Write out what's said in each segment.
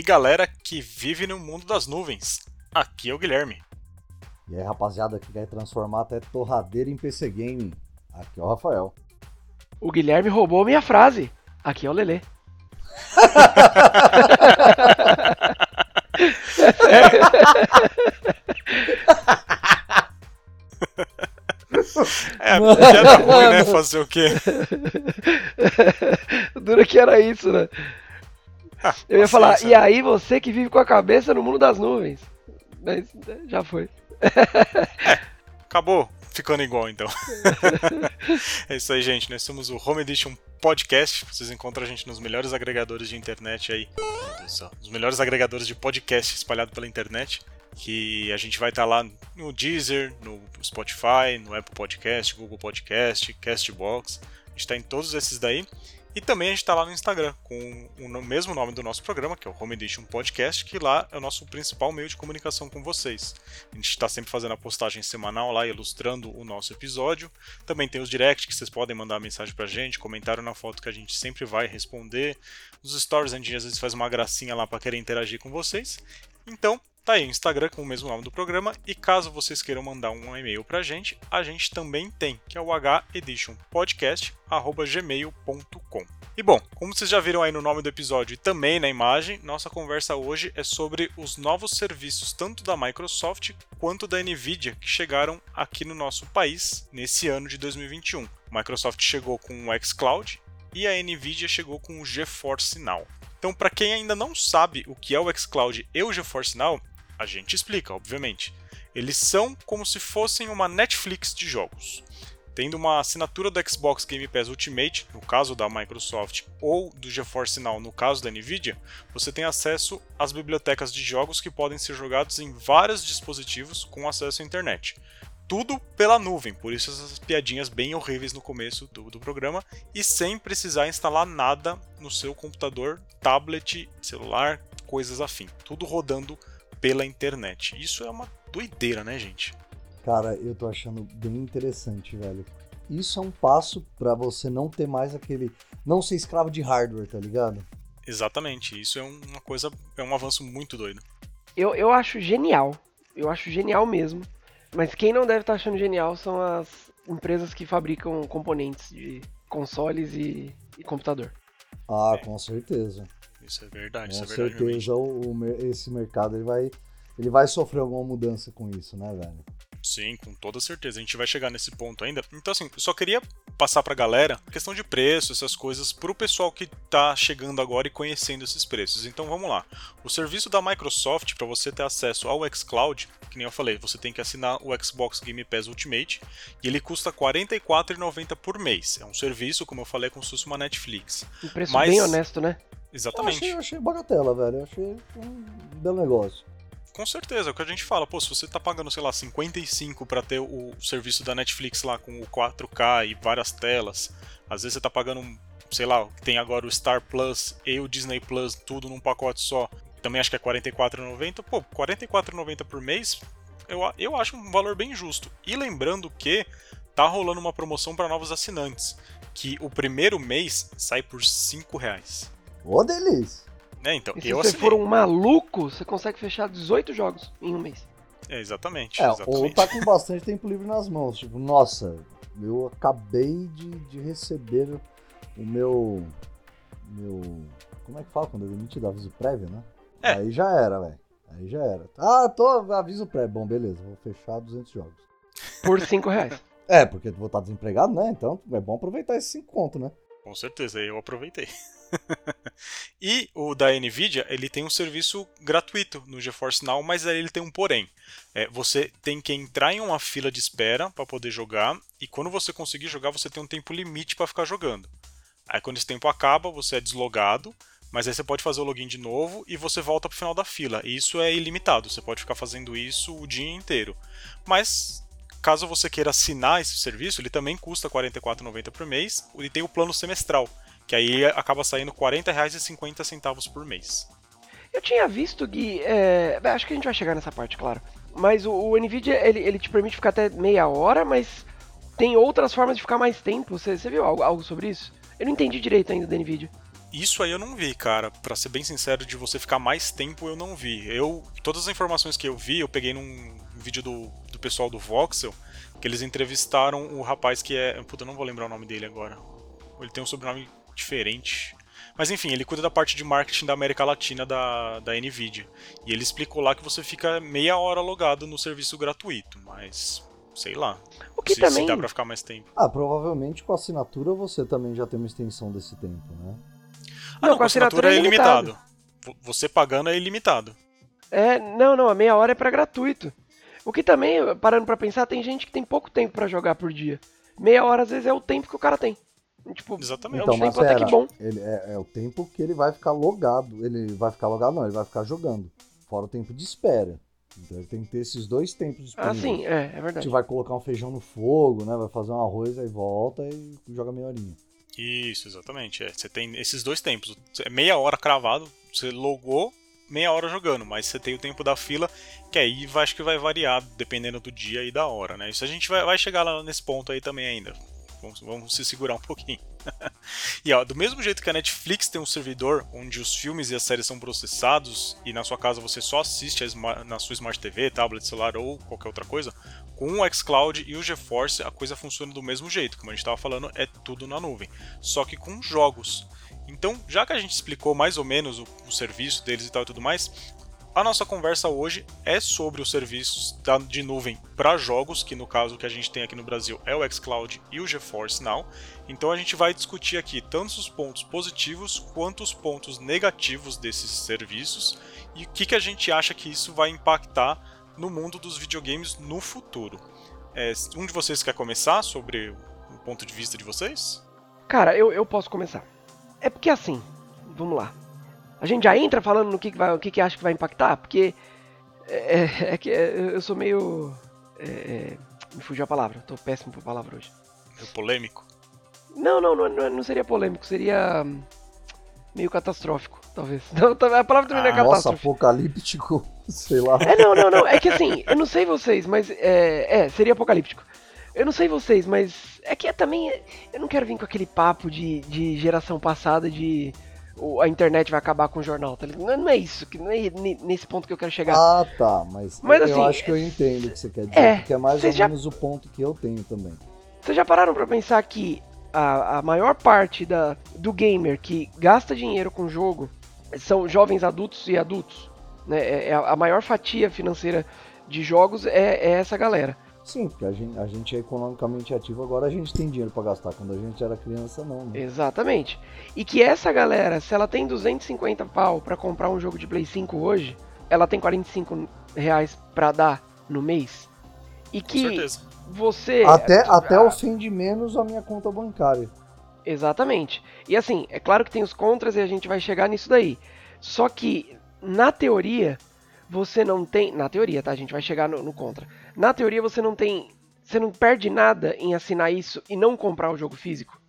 E aí, galera que vive no mundo das nuvens. Aqui é o Guilherme. E aí, rapaziada que quer transformar até torradeira em PC Game. Aqui é o Rafael. O Guilherme roubou minha frase. Aqui é o Lelê. É, piada ruim, né? Fazer o quê? Dura que era isso, né? Eu ia falar, e aí você que vive com a cabeça no mundo das nuvens. Mas né, já foi. Acabou ficando igual, então. é isso aí, gente. Nós somos o Home Edition Podcast. Vocês encontram a gente nos melhores agregadores de internet aí. Os melhores agregadores de podcast espalhados pela internet. Que a gente vai estar lá no Deezer, no Spotify, no Apple Podcast, Google Podcast, Castbox. A gente está em todos esses daí. E também a gente está lá no Instagram, com o mesmo nome do nosso programa, que é o Home Edition Podcast, que lá é o nosso principal meio de comunicação com vocês. A gente está sempre fazendo a postagem semanal lá, ilustrando o nosso episódio. Também tem os direct que vocês podem mandar mensagem pra gente, comentário na foto que a gente sempre vai responder. Nos stories a gente às vezes faz uma gracinha lá para querer interagir com vocês. Então, tá aí o Instagram com o mesmo nome do programa. E caso vocês queiram mandar um e-mail pra gente, a gente também tem, que é o heditionpodcast.gmail.com. E bom, como vocês já viram aí no nome do episódio e também na imagem, nossa conversa hoje é sobre os novos serviços tanto da Microsoft quanto da Nvidia que chegaram aqui no nosso país nesse ano de 2021. A Microsoft chegou com o xCloud e a Nvidia chegou com o GeForce Now. Então, para quem ainda não sabe o que é o xCloud e o GeForce Now, a gente explica, obviamente. Eles são como se fossem uma Netflix de jogos. Tendo uma assinatura do Xbox Game Pass Ultimate, no caso da Microsoft, ou do GeForce Now, no caso da Nvidia, você tem acesso às bibliotecas de jogos que podem ser jogados em vários dispositivos com acesso à internet. Tudo pela nuvem, por isso essas piadinhas bem horríveis no começo do, do programa, e sem precisar instalar nada no seu computador, tablet, celular, coisas afim. Tudo rodando pela internet. Isso é uma doideira, né, gente? Cara, eu tô achando bem interessante, velho. Isso é um passo pra você não ter mais aquele. Não ser escravo de hardware, tá ligado? Exatamente, isso é uma coisa, é um avanço muito doido. Eu, eu acho genial. Eu acho genial mesmo. Mas quem não deve estar achando genial são as empresas que fabricam componentes de consoles e, e computador. Ah, É. com certeza. Isso é verdade, Com isso é verdade. certeza o, o esse mercado ele vai, ele vai sofrer alguma mudança com isso, né, velho? Sim, com toda certeza. A gente vai chegar nesse ponto ainda. Então, assim, eu só queria passar pra galera a questão de preço, essas coisas, pro pessoal que tá chegando agora e conhecendo esses preços. Então, vamos lá. O serviço da Microsoft, para você ter acesso ao xCloud, que nem eu falei, você tem que assinar o Xbox Game Pass Ultimate, e ele custa R$ 44,90 por mês. É um serviço, como eu falei, é como se fosse uma Netflix. Um preço Mas- bem honesto, né? Eu Exatamente. achei, eu achei bagatela, velho. Eu achei um belo negócio. Com certeza, é o que a gente fala, pô, se você tá pagando, sei lá, 55 pra ter o serviço da Netflix lá com o 4K e várias telas, às vezes você tá pagando, sei lá, que tem agora o Star Plus e o Disney Plus, tudo num pacote só, também acho que é R$ 44,90, pô, R$ 44,90 por mês, eu, eu acho um valor bem justo. E lembrando que tá rolando uma promoção para novos assinantes, que o primeiro mês sai por 5 reais. Ô, delícia! Né, então, E se eu você assinei. for um maluco, você consegue fechar 18 jogos em um mês. É, exatamente, É, exatamente. ou tá com bastante tempo livre nas mãos. Tipo, nossa, eu acabei de, de receber o meu. Meu. Como é que fala quando é demitido? Aviso prévio, né? É. Aí já era, velho. Aí já era. Ah, tô. Aviso prévio. Bom, beleza, vou fechar 200 jogos. Por 5 reais. É, porque eu vou estar desempregado, né? Então é bom aproveitar esses 5 conto, né? Com certeza, eu aproveitei. e o da Nvidia, ele tem um serviço gratuito no GeForce Now, mas aí ele tem um porém. É, você tem que entrar em uma fila de espera para poder jogar, e quando você conseguir jogar, você tem um tempo limite para ficar jogando. Aí quando esse tempo acaba, você é deslogado, mas aí você pode fazer o login de novo e você volta pro final da fila. E isso é ilimitado, você pode ficar fazendo isso o dia inteiro. Mas caso você queira assinar esse serviço, ele também custa R$ 44,90 por mês e tem o plano semestral, que aí acaba saindo R$ 40,50 por mês. Eu tinha visto, Gui, é, acho que a gente vai chegar nessa parte, claro. Mas o, o NVIDIA, ele, ele te permite ficar até meia hora, mas tem outras formas de ficar mais tempo. Você, você viu algo, algo sobre isso? Eu não entendi direito ainda da NVIDIA. Isso aí eu não vi, cara. Pra ser bem sincero, de você ficar mais tempo eu não vi. Eu, todas as informações que eu vi, eu peguei num vídeo do, do pessoal do Voxel, que eles entrevistaram o rapaz que é. Puta, eu não vou lembrar o nome dele agora. Ele tem um sobrenome diferente. Mas enfim, ele cuida da parte de marketing da América Latina da, da Nvidia. E ele explicou lá que você fica meia hora logado no serviço gratuito, mas sei lá. O que se, também. se dá pra ficar mais tempo. Ah, provavelmente com a assinatura você também já tem uma extensão desse tempo, né? Ah, Não, não, com a assinatura é é ilimitado. Vo- Você pagando é ilimitado. É, não, não, a meia hora é pra gratuito. O que também, parando pra pensar, tem gente que tem pouco tempo pra jogar por dia. Meia hora às vezes é o tempo que o cara tem. Tipo, Exatamente. é Então, um mas tempo até pera, que bom. ele é, é o tempo que ele vai ficar logado. Ele vai ficar logado, não, ele vai ficar jogando. Fora o tempo de espera. Então ele tem que ter esses dois tempos Ah, disponíveis. sim, é, é A gente verdade. vai colocar um feijão no fogo, né? Vai fazer um arroz, aí volta e joga meia horinha. Isso, exatamente. É, você tem esses dois tempos. É meia hora cravado, você logou, meia hora jogando, mas você tem o tempo da fila, que aí vai, acho que vai variar dependendo do dia e da hora, né? Isso a gente vai, vai chegar lá nesse ponto aí também ainda. Vamos, vamos se segurar um pouquinho. e ó, do mesmo jeito que a Netflix tem um servidor onde os filmes e as séries são processados e na sua casa você só assiste na sua Smart TV, tablet, celular ou qualquer outra coisa, com o xCloud e o GeForce a coisa funciona do mesmo jeito. Como a gente estava falando, é tudo na nuvem. Só que com jogos. Então, já que a gente explicou mais ou menos o, o serviço deles e tal e tudo mais, a nossa conversa hoje é sobre os serviços de nuvem para jogos, que no caso que a gente tem aqui no Brasil é o xCloud e o GeForce Now. Então a gente vai discutir aqui tanto os pontos positivos quanto os pontos negativos desses serviços e o que, que a gente acha que isso vai impactar no mundo dos videogames no futuro. É, um de vocês quer começar sobre o ponto de vista de vocês? Cara, eu, eu posso começar. É porque assim, vamos lá. A gente já entra falando no que, que, vai, o que, que acha que vai impactar, porque é, é- é que é, eu sou meio. é, é, me fugiu a palavra, tô péssimo por palavra hoje. É polêmico? Não, não, não, não, seria polêmico, seria hum, meio catastrófico, talvez. Não, a palavra também não é Ah, Nossa, catástrofe. apocalíptico, sei lá. É, não, não, não. É que assim, eu não sei vocês, mas. É, é, seria apocalíptico. Eu não sei vocês, mas. É que é também. Eu não quero vir com aquele papo de, de geração passada de. A internet vai acabar com o jornal, tá ligado? Não, é isso, que não é ne- nesse ponto que eu quero chegar. Ah, tá, mas, Mas, eu assim, acho que eu entendo o que você quer dizer, é, porque é mais ou já- menos o ponto que eu tenho também. Vocês já pararam pra pensar que a, a maior parte da, do gamer que gasta dinheiro com jogo são jovens adultos e adultos? Né? É, é a a maior fatia financeira de jogos é, é essa galera. Sim, porque a gente, a gente é economicamente ativo, agora a gente tem dinheiro pra gastar. Quando a gente era criança, não, né? Exatamente. E que essa galera, se ela tem 250 pau pra comprar um jogo de Play 5 hoje, ela tem 45 reais pra dar no mês. E Com que certeza. você. Até, até Ah, ofende menos a minha conta bancária. Exatamente. E assim, é claro que tem os contras e a gente vai chegar nisso daí. Só que, na teoria, você não tem. Na teoria, tá? A gente vai chegar no, no contra. Na teoria, você não tem. Você não perde nada em assinar isso e não comprar o jogo físico.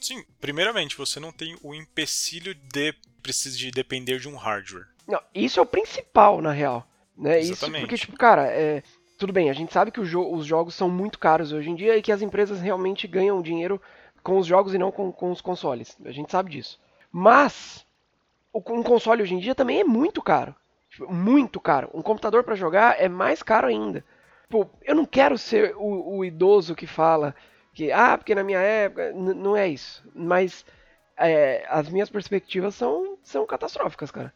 Sim, primeiramente, você não tem o empecilho de precisar de depender de um hardware. Não, isso é o principal, na real. Né? Isso Exatamente. porque, tipo, cara, é, tudo bem, a gente sabe que jo- os jogos são muito caros hoje em dia e que as empresas realmente ganham dinheiro com os jogos e não com, com os consoles. A gente sabe disso. Mas, um console hoje em dia também é muito caro. Tipo, muito caro. Um computador pra jogar é mais caro ainda. Pô, eu não quero ser o, o idoso que fala que, ah, porque na minha época. Não é isso. Mas é, as minhas perspectivas são, são catastróficas, cara.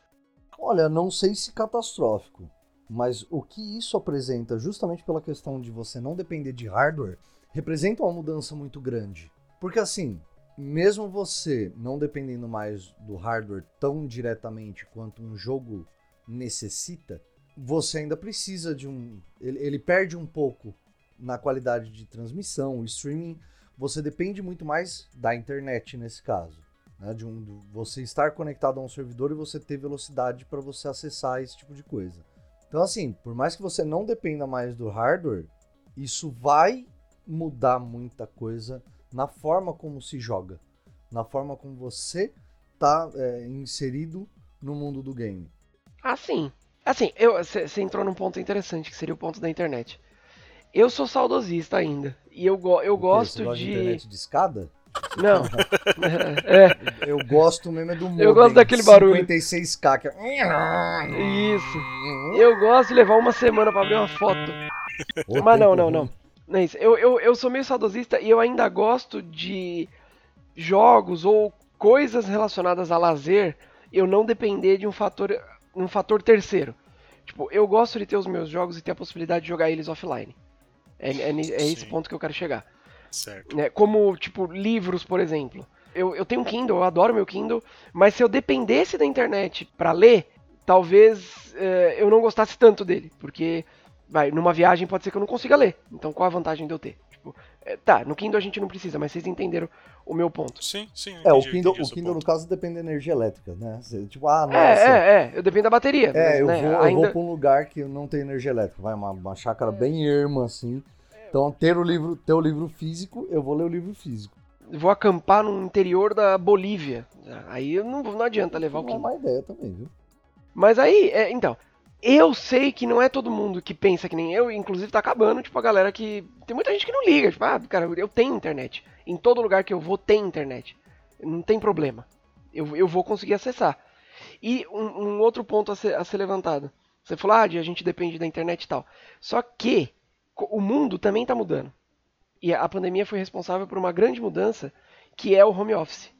Olha, não sei se catastrófico, mas o que isso apresenta, justamente pela questão de você não depender de hardware, representa uma mudança muito grande. Porque assim, mesmo você não dependendo mais do hardware tão diretamente quanto um jogo necessita, você ainda precisa de um. Ele, ele perde um pouco na qualidade de transmissão, o streaming. Você depende muito mais da internet nesse caso né, de um, do- você estar conectado a um servidor e você ter velocidade para você acessar esse tipo de coisa. Então, assim, por mais que você não dependa mais do hardware, isso vai mudar muita coisa na forma como se joga, na forma como você tá é, inserido no mundo do game. Ah, sim. Assim, você entrou num ponto interessante, que seria o ponto da internet. Eu sou saudosista ainda. E eu, go- eu gosto de. internet de escada? Não. é. Eu gosto mesmo é do modem. Eu gosto daquele barulho. 56k. Que... é- Isso. Eu gosto de levar uma semana pra abrir uma foto. Ô, Mas não, não, ruim. não. Não é isso. Eu, eu, eu sou meio saudosista e eu ainda gosto de jogos ou coisas relacionadas a lazer eu não depender de um fator, um fator terceiro. Tipo, eu gosto de ter os meus jogos e ter a possibilidade de jogar eles offline. É, é, é esse ponto que eu quero chegar. Certo. né? Como, tipo, livros, por exemplo. Eu, eu tenho um Kindle, eu adoro meu Kindle, mas se eu dependesse da internet pra ler, talvez eh, eu não gostasse tanto dele, porque, vai, numa viagem pode ser que eu não consiga ler. Então qual a vantagem de eu ter? Tipo, eh, tá, no Kindle a gente não precisa, mas vocês entenderam o meu ponto. Sim, sim. É, o Kindle, o Kindle no caso depende da energia elétrica, né? Você, tipo, ah, nossa. É, é, é, eu dependo da bateria. É, mas, eu, né, vou, eu ainda... vou pra um lugar que não tem energia elétrica, vai uma, uma chácara bem erma, assim. Então, ter o livro, ter o livro físico, eu vou ler o livro físico. vou acampar no interior da Bolívia. Aí eu não, não adianta levar o Não é Kindle. uma ideia também, viu? Mas aí, é, então, eu sei que não é todo mundo que pensa que nem eu, inclusive tá acabando, tipo, a galera que. Tem muita gente que não liga, tipo, ah, cara, eu tenho internet. Em todo lugar que eu vou tem internet. Não tem problema. Eu, eu vou conseguir acessar. E um, um outro ponto a ser, a ser levantado. Você falou, ah, a gente depende da internet e tal. Só que o mundo também tá mudando. E a pandemia foi responsável por uma grande mudança, que é o home office.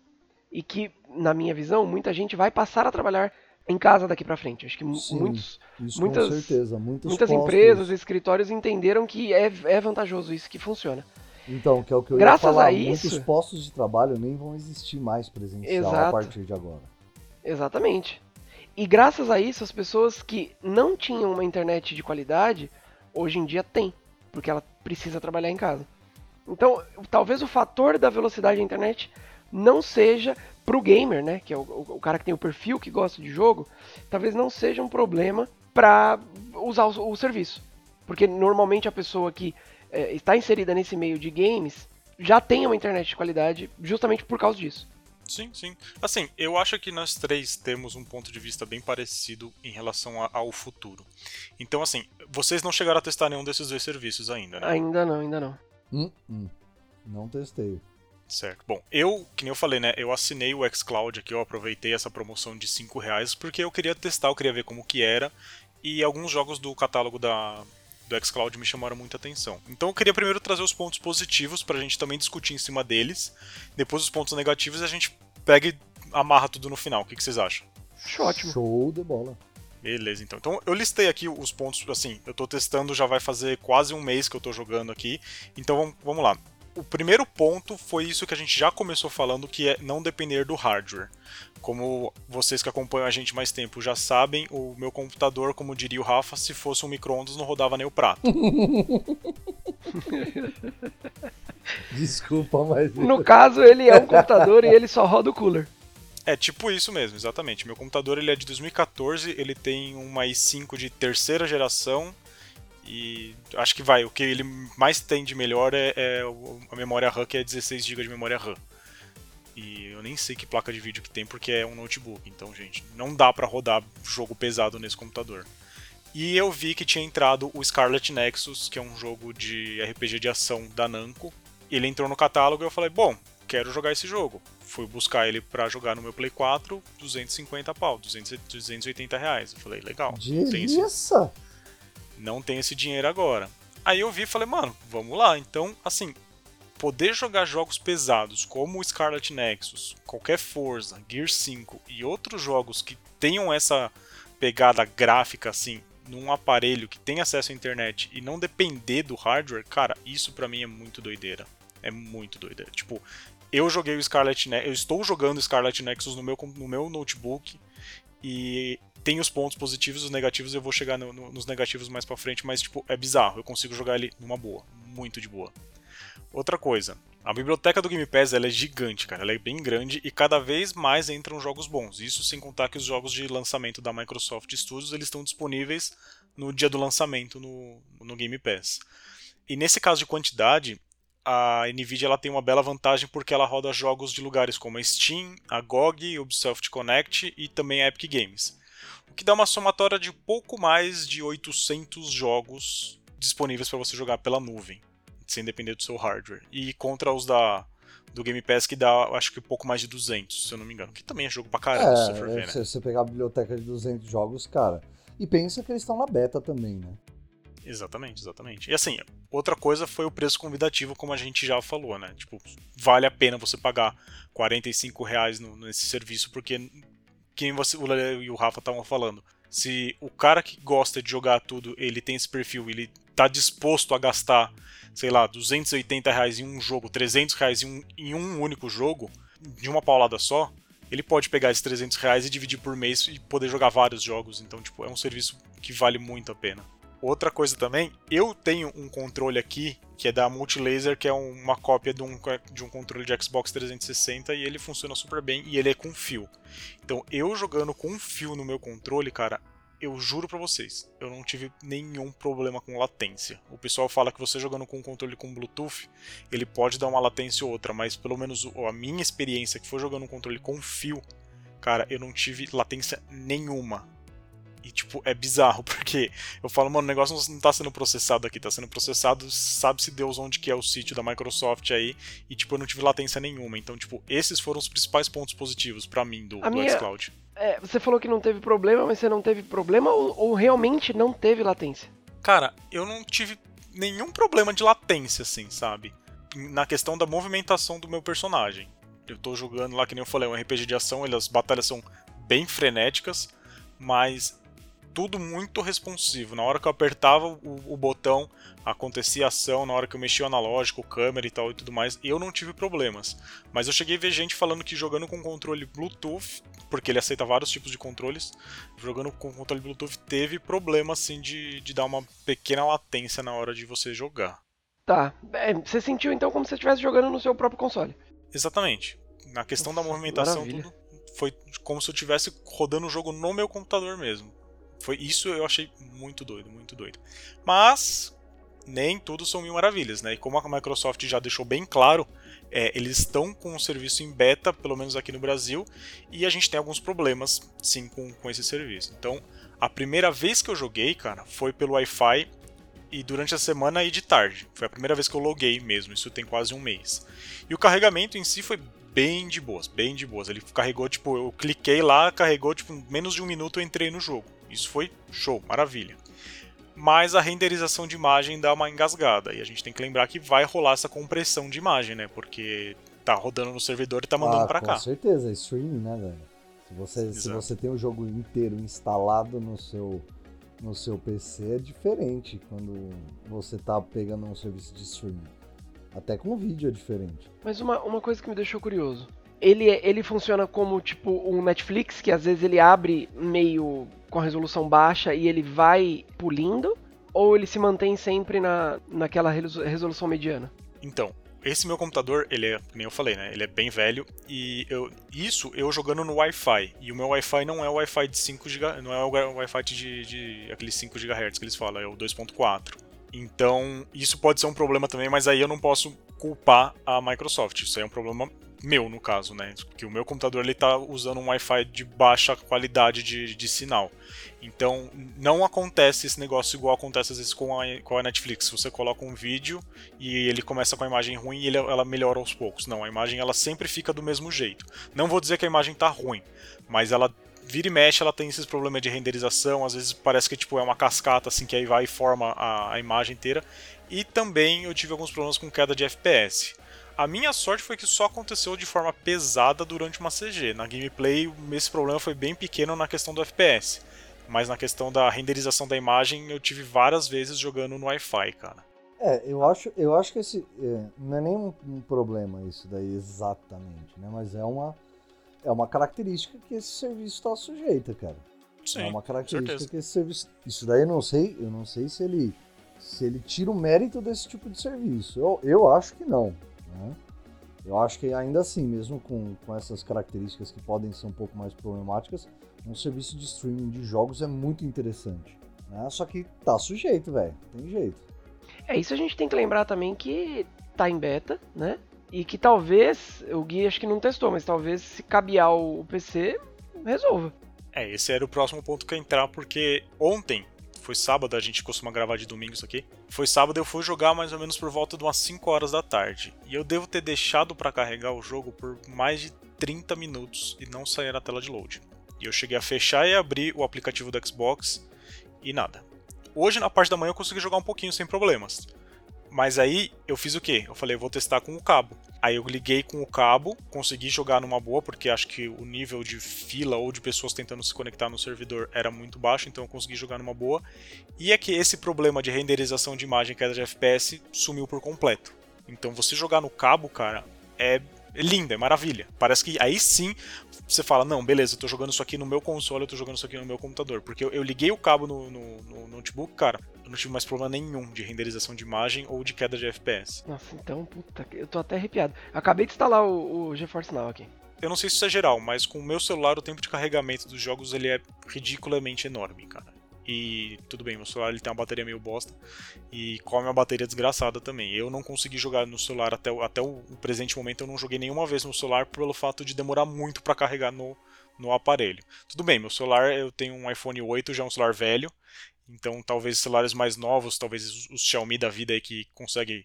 E que, na minha visão, muita gente vai passar a trabalhar em casa daqui pra frente. Acho que Sim, muitos, Isso Muitas- com certeza. Muitos muitas postos- empresas e escritórios entenderam que é, é vantajoso isso, que funciona. Então, que é o que eu Graças ia falar. a isso- Muitos postos de trabalho nem vão existir mais presencial a Exato. partir de agora. Exatamente. E graças a isso, as pessoas que não tinham uma internet de qualidade, hoje em dia têm, porque ela precisa trabalhar em casa. Então, talvez o fator da velocidade da internet não seja pro gamer, né, que é o, o- o cara que tem o perfil que gosta de jogo, talvez não seja um problema para usar o, o serviço. Porque normalmente a pessoa que eh, está inserida nesse meio de games já tem uma internet de qualidade justamente por causa disso. Sim, sim. Assim, eu acho que nós três temos um ponto de vista bem parecido em relação a- ao futuro. Então, assim, vocês não chegaram a testar nenhum desses dois serviços ainda, né? Ainda não, ainda não. Hum, hum. Não testei. Certo. Bom, eu, que nem eu falei, né? Eu assinei o xCloud aqui, eu aproveitei essa promoção de 5 reais porque eu queria testar, eu queria ver como que era. E alguns jogos do catálogo da, do xCloud me chamaram muita atenção. Então eu queria primeiro trazer os pontos positivos pra gente também discutir em cima deles. Depois os pontos negativos a gente pega e amarra tudo no final. O que, que vocês acham? Ótimo. Show de bola. Beleza, então. Então eu listei aqui os pontos, assim, eu tô testando, já vai fazer quase um mês que eu tô jogando aqui. Então vamos, vamos lá. O primeiro ponto foi isso que a gente já começou falando, que é não depender do hardware. Como vocês que acompanham a gente mais tempo já sabem, o meu computador, como diria o Rafa, se fosse um micro-ondas não rodava nem o prato. Desculpa, mas. No caso, ele é um computador e ele só roda o cooler. É tipo isso mesmo, exatamente. Meu computador ele é de 2014, ele tem uma i5 de terceira geração e acho que vai. O que ele mais tem de melhor é, é a memória RAM, que é 16 GB de memória RAM. E eu nem sei que placa de vídeo que tem porque é um notebook. Então, gente, não dá pra rodar jogo pesado nesse computador. E eu vi que tinha entrado o Scarlet Nexus, que é um jogo de RPG de ação da Namco. Ele entrou no catálogo e eu falei, bom, quero jogar esse jogo. Fui buscar ele pra jogar no meu Play 4, 250 pau, 200, 280 reais. Eu falei, legal, não tem, esse, Delícia! Não tem esse dinheiro agora. Aí eu vi e falei, mano, vamos lá. Então, assim, poder jogar jogos pesados como Scarlet Nexus, qualquer Forza, Gear 5 e outros jogos que tenham essa pegada gráfica assim num aparelho que tem acesso à internet e não depender do hardware, cara, isso pra mim é muito doideira. É muito doideira. Tipo, eu joguei o Scarlet Nexus, eu estou jogando Scarlet Nexus no meu, no meu notebook e tem os pontos positivos e os negativos, eu vou chegar no- no- nos negativos mais pra frente, mas tipo, é bizarro, eu consigo jogar ele numa boa, muito de boa. Outra coisa, a biblioteca do Game Pass ela é gigante, cara, ela é bem grande e cada vez mais entram jogos bons. Isso sem contar que os jogos de lançamento da Microsoft Studios eles estão disponíveis no dia do lançamento no, no Game Pass. E nesse caso de quantidade, a Nvidia ela tem uma bela vantagem porque ela roda jogos de lugares como a Steam, a GOG, Ubisoft Connect e também a Epic Games. O que dá uma somatória de pouco mais de 800 jogos disponíveis para você jogar pela nuvem, sem depender do seu hardware. E contra os da do Game Pass que dá, acho que um pouco mais de 200, se eu não me engano. Que também é jogo pra caramba, se você for É, ver, né? se você pegar a biblioteca de 200 jogos, cara. E pensa que eles estão na beta também, né? Exatamente, exatamente. E assim, outra coisa foi o preço convidativo, como a gente já falou, né? Tipo, vale a pena você pagar 45 reais no, nesse serviço, porque quem você, o Lele e o Rafa estavam falando, se o cara que gosta de jogar tudo, ele tem esse perfil, ele tá disposto a gastar, sei lá, 280 reais em um jogo, 300 reais em um, em um único jogo, de uma paulada só, ele pode pegar esses 300 reais e dividir por mês e poder jogar vários jogos. Então, tipo, é um serviço que vale muito a pena. Outra coisa também, eu tenho um controle aqui que é da Multilaser, que é uma cópia de um, de um controle de Xbox 360 e ele funciona super bem e ele é com fio. Então, eu jogando com fio no meu controle, cara, eu juro pra vocês, eu não tive nenhum problema com latência. O pessoal fala que você jogando com um controle com Bluetooth, ele pode dar uma latência ou outra, mas pelo menos a minha experiência que foi jogando um controle com fio, cara, eu não tive latência nenhuma. E, tipo, é bizarro, porque eu falo, mano, o negócio não tá sendo processado aqui, tá sendo processado, sabe-se Deus onde que é o sítio da Microsoft aí, e, tipo, eu não tive latência nenhuma. Então, tipo, esses foram os principais pontos positivos para mim do, do minha- xCloud. É, você falou que não teve problema, mas você não teve problema ou, ou realmente não teve latência? Cara, eu não tive nenhum problema de latência, assim, sabe? Na questão da movimentação do meu personagem. Eu tô jogando lá, que nem eu falei, um RPG de ação, ele- as batalhas são bem frenéticas, mas tudo muito responsivo. Na hora que eu apertava o, o botão, acontecia a ação, na hora que eu mexia o analógico, câmera e tal e tudo mais, eu não tive problemas. Mas eu cheguei a ver gente falando que jogando com controle Bluetooth, porque ele aceita vários tipos de controles, jogando com controle Bluetooth teve problema assim de, de dar uma pequena latência na hora de você jogar. Tá. É, você sentiu então como se você estivesse jogando no seu próprio console. Exatamente. Na questão da movimentação, maravilha. tudo foi como se eu estivesse rodando o jogo no meu computador mesmo. Foi isso eu achei muito doido, muito doido. Mas nem tudo são mil maravilhas, né? E como a Microsoft já deixou bem claro, é, eles estão com o serviço em beta, pelo menos aqui no Brasil, e a gente tem alguns problemas, sim, com, com esse serviço. Então, a primeira vez que eu joguei, cara, foi pelo Wi-Fi e durante a semana e de tarde. Foi a primeira vez que eu loguei mesmo, isso tem quase um mês. E o carregamento em si foi bem de boas, bem de boas. Ele carregou, tipo, eu cliquei lá, carregou, tipo, menos de um minuto eu entrei no jogo. Isso foi show, maravilha. Mas a renderização de imagem dá uma engasgada. E a gente tem que lembrar que vai rolar essa compressão de imagem, né? Porque tá rodando no servidor e tá mandando ah, pra com cá. certeza, é streaming, né, velho? Se você, se você tem o jogo inteiro instalado no seu, no seu PC, é diferente quando você tá pegando um serviço de streaming. Até com vídeo é diferente. Mas uma, uma coisa que me deixou curioso. Ele, ele funciona como tipo um Netflix, que às vezes ele abre meio com a resolução baixa e ele vai pulindo? Ou ele se mantém sempre na, naquela resolu- resolução mediana? Então, esse meu computador, ele é, como eu falei, né? Ele é bem velho e eu, isso eu jogando no Wi-Fi. E o meu Wi-Fi não é o Wi-Fi de 5 GB, não é o Wi-Fi de, de aqueles 5 GHz que eles falam, é o 2.4. Então, isso pode ser um problema também, mas aí eu não posso culpar a Microsoft. Isso aí é um problema meu, no caso, né? Porque o meu computador ele tá usando um Wi-Fi de baixa qualidade de, de sinal. Então, não acontece esse negócio igual acontece às vezes com a, com a Netflix. Você coloca um vídeo e ele começa com a imagem ruim e ele- ela melhora aos poucos. Não, a imagem ela sempre fica do mesmo jeito. Não vou dizer que a imagem tá ruim, mas ela vira e mexe, ela tem esses problemas de renderização, às vezes parece que tipo é uma cascata assim que aí vai e forma a, a imagem inteira. E também eu tive alguns problemas com queda de FPS. A minha sorte foi que só aconteceu de forma pesada durante uma CG. Na gameplay, esse problema foi bem pequeno na questão do FPS. Mas na questão da renderização da imagem, eu tive várias vezes jogando no Wi-Fi, cara. É, eu acho, eu acho que esse é, não é nem um, um problema isso daí exatamente, né? Mas é uma, é uma característica que esse serviço está sujeito, cara. Sim, é uma característica que esse serviço. Isso daí eu não sei, eu não sei se ele se ele tira o mérito desse tipo de serviço. Eu, eu acho que não. Né? Eu acho que ainda assim, mesmo com, com essas características que podem ser um pouco mais problemáticas, um serviço de streaming de jogos é muito interessante. Né? Só que tá sujeito, velho. Tem jeito. É isso a gente tem que lembrar também que tá em beta, né? E que talvez, o Gui acho que não testou, mas talvez se cabear o PC, resolva. É, esse era o próximo ponto que eu ia entrar, porque ontem foi sábado, a gente costuma gravar de domingo isso aqui. Foi sábado eu fui jogar mais ou menos por volta de umas 5 horas da tarde. E eu devo ter deixado para carregar o jogo por mais de 30 minutos e não sair na tela de load. E eu cheguei a fechar e abrir o aplicativo do Xbox e nada. Hoje na parte da manhã eu consegui jogar um pouquinho sem problemas. Mas aí eu fiz o quê? Eu falei, vou testar com o cabo. Aí eu liguei com o cabo, consegui jogar numa boa, porque acho que o nível de fila ou de pessoas tentando se conectar no servidor era muito baixo, então eu consegui jogar numa boa. E é que esse problema de renderização de imagem queda de FPS sumiu por completo. Então você jogar no cabo, cara, é linda, é maravilha. Parece que aí sim você fala, não, beleza, eu tô jogando isso aqui no meu console, eu tô jogando isso aqui no meu computador. Porque eu, eu liguei o cabo no, no, no, notebook, cara, eu não tive mais problema nenhum de renderização de imagem ou de queda de FPS. Nossa, então, puta, eu tô até arrepiado. Acabei de instalar o, o GeForce Now aqui. Eu não sei se isso é geral, mas com o meu celular o tempo de carregamento dos jogos ele é ridiculamente enorme, cara. E tudo bem, meu celular ele tem uma bateria meio bosta e come uma bateria desgraçada também. Eu não consegui jogar no celular até, até o, o presente momento, eu não joguei nenhuma vez no celular pelo fato de demorar muito para carregar no, no aparelho. Tudo bem, meu celular eu tenho um iPhone 8, já é um celular velho, então talvez celulares mais novos, talvez os Xiaomi da vida aí que conseguem,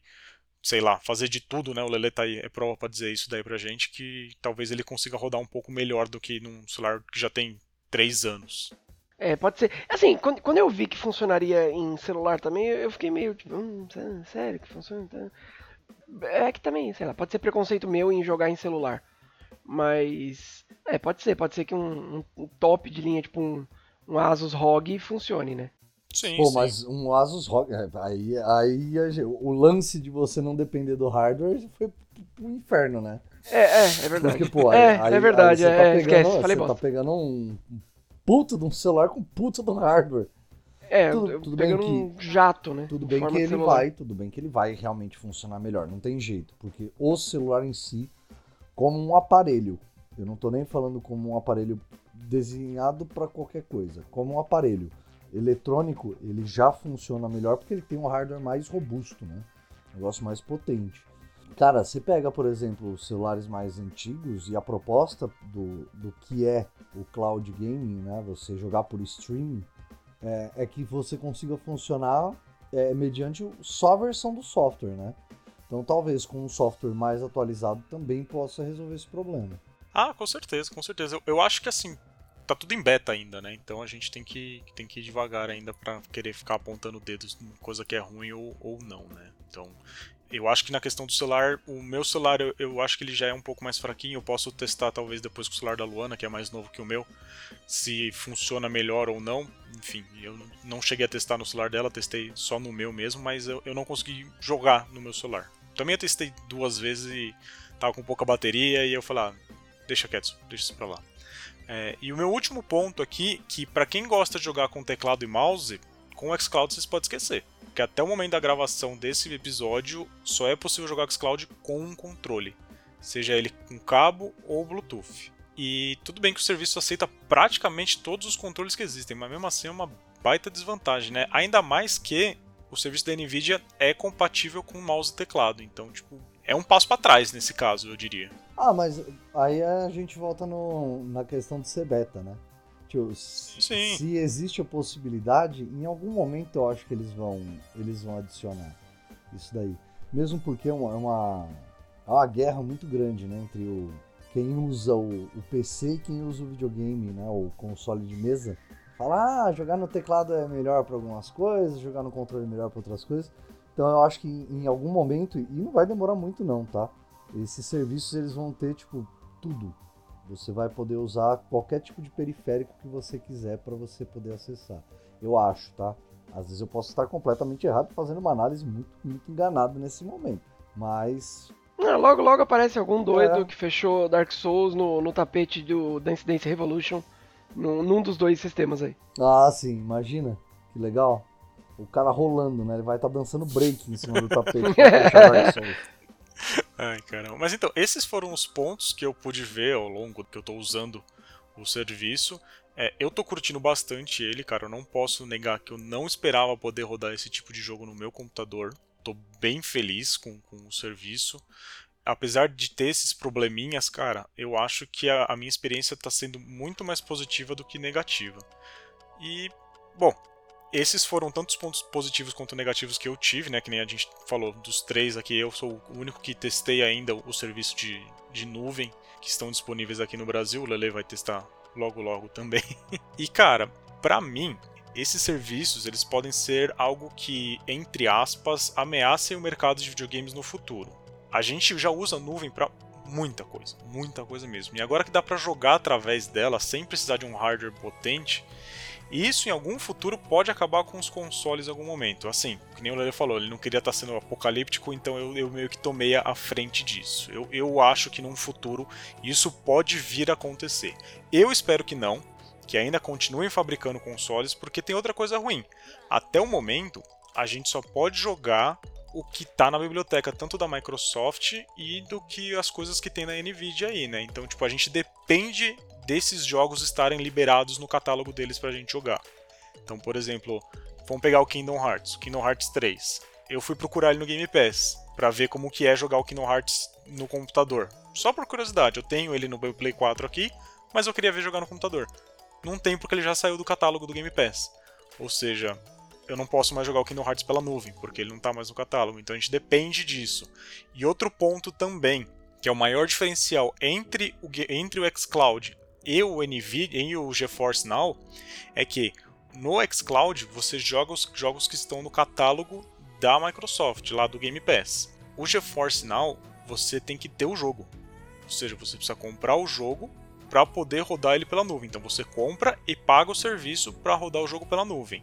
sei lá, fazer de tudo, né? O Lele tá aí, é prova para dizer isso daí pra gente, que talvez ele consiga rodar um pouco melhor do que num celular que já tem 3 anos. É, pode ser. Assim, quando, quando eu vi que funcionaria em celular também, eu fiquei meio tipo, hum, sério que funciona? Tá? É que também, sei lá, pode ser preconceito meu em jogar em celular. Mas. É, pode ser, pode ser que um, um top de linha, tipo um, um Asus ROG, funcione, né? Sim, Pô, sim. mas um Asus ROG. É, aí, aí o lance de você não depender do hardware foi pro inferno, né? É, é, é verdade. Porque, pô, aí, é, aí, é verdade, aí é, tá pegando, esquece, falei Você tá pegando um puta de um celular com puta do hardware. É, tudo, tudo bem que, um jato, né? Tudo bem que ele celular. vai, tudo bem que ele vai realmente funcionar melhor, não tem jeito, porque o celular em si, como um aparelho, eu não tô nem falando como um aparelho desenhado para qualquer coisa, como um aparelho eletrônico, ele já funciona melhor porque ele tem um hardware mais robusto, né? Um negócio mais potente. Cara, você pega, por exemplo, os celulares mais antigos e a proposta do, do que é o cloud gaming, né? Você jogar por streaming, é, é que você consiga funcionar é, mediante só a versão do software, né? Então talvez com um software mais atualizado também possa resolver esse problema. Ah, com certeza, com certeza. Eu, eu acho que assim, tá tudo em beta ainda, né? Então a gente tem que, tem que ir devagar ainda para querer ficar apontando dedos em coisa que é ruim ou, ou não, né? Então eu acho que na questão do celular, o meu celular eu, eu, acho que ele já é um pouco mais fraquinho. Eu posso testar talvez depois com o celular da Luana, que é mais novo que o meu, se funciona melhor ou não. Enfim, eu não cheguei a testar no celular dela, testei só no meu mesmo, mas eu, eu não consegui jogar no meu celular. Também eu testei duas vezes e tava com pouca bateria e eu falei, ah, deixa quieto, deixa isso pra lá. É, e o meu último ponto aqui, que para quem gosta de jogar com teclado e mouse, com o xCloud vocês podem esquecer porque até o momento da gravação desse episódio só é possível jogar xCloud com um controle, seja ele com cabo ou Bluetooth. E tudo bem que o serviço aceita praticamente todos os controles que existem, mas mesmo assim é uma baita desvantagem, né? Ainda mais que o serviço da Nvidia é compatível com mouse e teclado, então tipo é um passo para trás nesse caso, eu diria. Ah, mas aí a gente volta no, na questão de ser beta, né? Tipo, Sim. se existe a possibilidade, em algum momento eu acho que eles vão, eles vão adicionar isso daí. Mesmo porque é uma, é uma, é uma guerra muito grande né, entre o, quem usa o, o PC e quem usa o videogame, né, o console de mesa. Fala, ah, jogar no teclado é melhor para algumas coisas, jogar no controle é melhor para outras coisas. Então eu acho que em algum momento, e não vai demorar muito não, tá? Esses serviços eles vão ter, tipo, tudo você vai poder usar qualquer tipo de periférico que você quiser para você poder acessar. Eu acho, tá? Às vezes eu posso estar completamente errado fazendo uma análise muito, muito enganado nesse momento. Mas. logo, logo aparece algum doido é. que fechou Dark Souls no, no tapete do Dance Dance Revolution num, num dos dois sistemas aí. Ah, sim, imagina. Que legal. O cara rolando, né? Ele vai estar tá dançando break em cima do tapete pra fechar Dark Souls. Ai, caramba. Mas então, esses foram os pontos que eu pude ver ao longo que eu tô usando o serviço. É, eu tô curtindo bastante ele, cara. Eu não posso negar que eu não esperava poder rodar esse tipo de jogo no meu computador. Tô bem feliz com, com o serviço. Apesar de ter esses probleminhas, cara, eu acho que a, a minha experiência está sendo muito mais positiva do que negativa. E, bom, esses foram tantos pontos positivos quanto negativos que eu tive, né? Que nem a gente falou dos três aqui, eu sou o único que testei ainda o serviço de, de nuvem que estão disponíveis aqui no Brasil. O Lele vai testar logo logo também. e cara, para mim, esses serviços eles podem ser algo que, entre aspas, ameacem o mercado de videogames no futuro. A gente já usa nuvem para muita coisa, muita coisa mesmo. E agora que dá para jogar através dela sem precisar de um hardware potente, isso em algum futuro pode acabar com os consoles em algum momento. Assim, que nem o Lele falou, ele não queria estar sendo apocalíptico, então eu, eu meio que tomei a frente disso. Eu, eu acho que num futuro isso pode vir a acontecer. Eu espero que não, que ainda continuem fabricando consoles, porque tem outra coisa ruim. Até o momento, a gente só pode jogar o que está na biblioteca tanto da Microsoft e do que as coisas que tem na Nvidia aí, né? Então, tipo, a gente depende desses jogos estarem liberados no catálogo deles pra gente jogar. Então, por exemplo, vamos pegar o Kingdom Hearts, o Kingdom Hearts 3. Eu fui procurar ele no Game Pass para ver como que é jogar o Kingdom Hearts no computador. Só por curiosidade, eu tenho ele no Play 4 aqui, mas eu queria ver jogar no computador. Não tem porque ele já saiu do catálogo do Game Pass. Ou seja, eu não posso mais jogar o Kingdom Hearts pela nuvem, porque ele não está mais no catálogo. Então a gente depende disso. E outro ponto também, que é o maior diferencial entre o, entre o xCloud e o NVIDIA e o GeForce Now é que no xCloud você joga os jogos que estão no catálogo da Microsoft, lá do Game Pass. O GeForce Now você tem que ter o jogo. Ou seja, você precisa comprar o jogo para poder rodar ele pela nuvem. Então você compra e paga o serviço para rodar o jogo pela nuvem.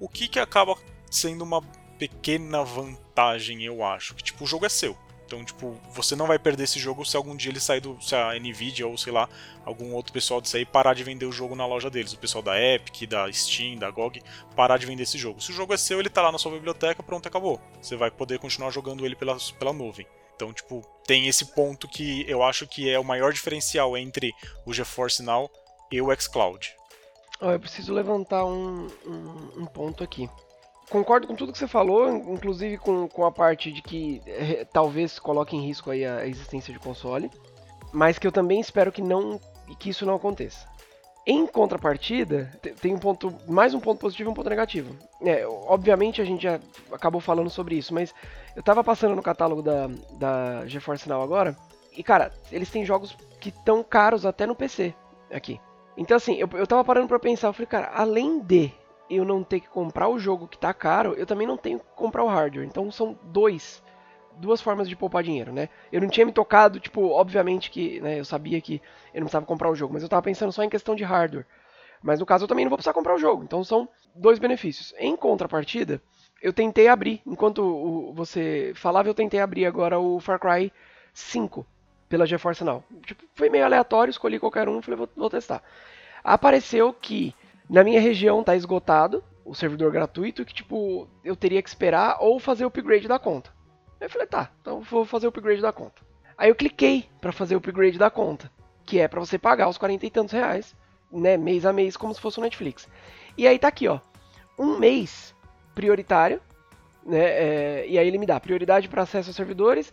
O que, que acaba sendo uma pequena vantagem, eu acho. Que tipo, o jogo é seu. Então, tipo, você não vai perder esse jogo se algum dia ele sair do. Se a Nvidia ou sei lá, algum outro pessoal disso aí parar de vender o jogo na loja deles. O pessoal da Epic, da Steam, da GOG, parar de vender esse jogo. Se o jogo é seu, ele tá lá na sua biblioteca, pronto, acabou. Você vai poder continuar jogando ele pela, pela nuvem. Então, tipo, tem esse ponto que eu acho que é o maior diferencial entre o GeForce Now e o xCloud. Oh, eu preciso levantar um, um, um ponto aqui concordo com tudo que você falou, inclusive com, com a parte de que é, talvez coloque em risco aí a existência de console, mas que eu também espero que não que isso não aconteça. Em contrapartida, tem um ponto, mais um ponto positivo e um ponto negativo. É, obviamente a gente já acabou falando sobre isso, mas eu tava passando no catálogo da, da GeForce Now agora, e cara, eles têm jogos que estão caros até no PC aqui. Então assim, eu, eu tava parando pra pensar, eu falei, cara, além de eu não ter que comprar o jogo que tá caro, eu também não tenho que comprar o hardware. Então são dois, duas formas de poupar dinheiro, né? Eu não tinha me tocado, tipo, obviamente que, né, eu sabia que eu não precisava comprar o jogo, mas eu tava pensando só em questão de hardware. Mas no caso eu também não vou precisar comprar o jogo. Então são dois benefícios. Em contrapartida, eu tentei abrir, enquanto você falava, eu tentei abrir agora o Far Cry 5 pela GeForce Now. Tipo, foi meio aleatório, escolhi qualquer um falei, vou, vou testar. Apareceu que na minha região tá esgotado o servidor gratuito, que tipo, eu teria que esperar ou fazer o upgrade da conta. Aí eu falei, tá, então vou fazer o upgrade da conta. Aí eu cliquei para fazer o upgrade da conta, que é para você pagar os 40 e tantos reais, né, mês a mês, como se fosse o Netflix. E aí tá aqui, ó, um mês prioritário, né, é, e aí ele me dá prioridade para acesso aos servidores,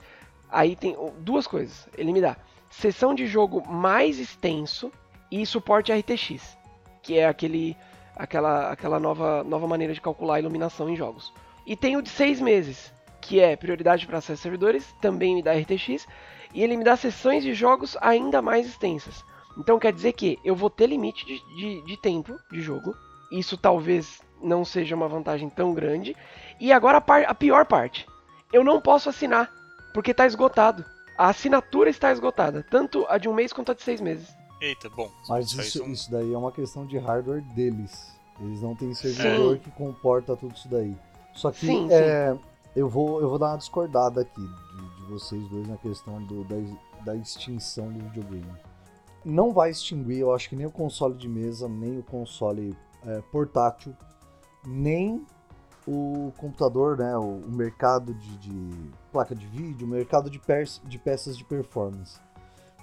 aí tem duas coisas, ele me dá sessão de jogo mais extenso e suporte RTX que é aquele, aquela, aquela nova, nova maneira de calcular a iluminação em jogos. E tem o de 6 meses, que é prioridade para acesso a servidores, também me dá RTX, e ele me dá sessões de jogos ainda mais extensas. Então quer dizer que eu vou ter limite de, de, de tempo de jogo, isso talvez não seja uma vantagem tão grande. E agora a, par, a pior parte, eu não posso assinar, porque está esgotado. A assinatura está esgotada, tanto a de um mês quanto a de seis meses. Eita, bom. Mas isso, um... isso daí é uma questão de hardware deles. Eles não têm servidor que comporta tudo isso daí. Só que sim, é, sim. Eu, vou, eu vou dar uma discordada aqui de, de vocês dois na questão do, da, da extinção do videogame. Não vai extinguir, eu acho que nem o console de mesa, nem o console é, portátil, nem o computador, né, o, o mercado de, de, placa de vídeo, o mercado de, de peças de performance.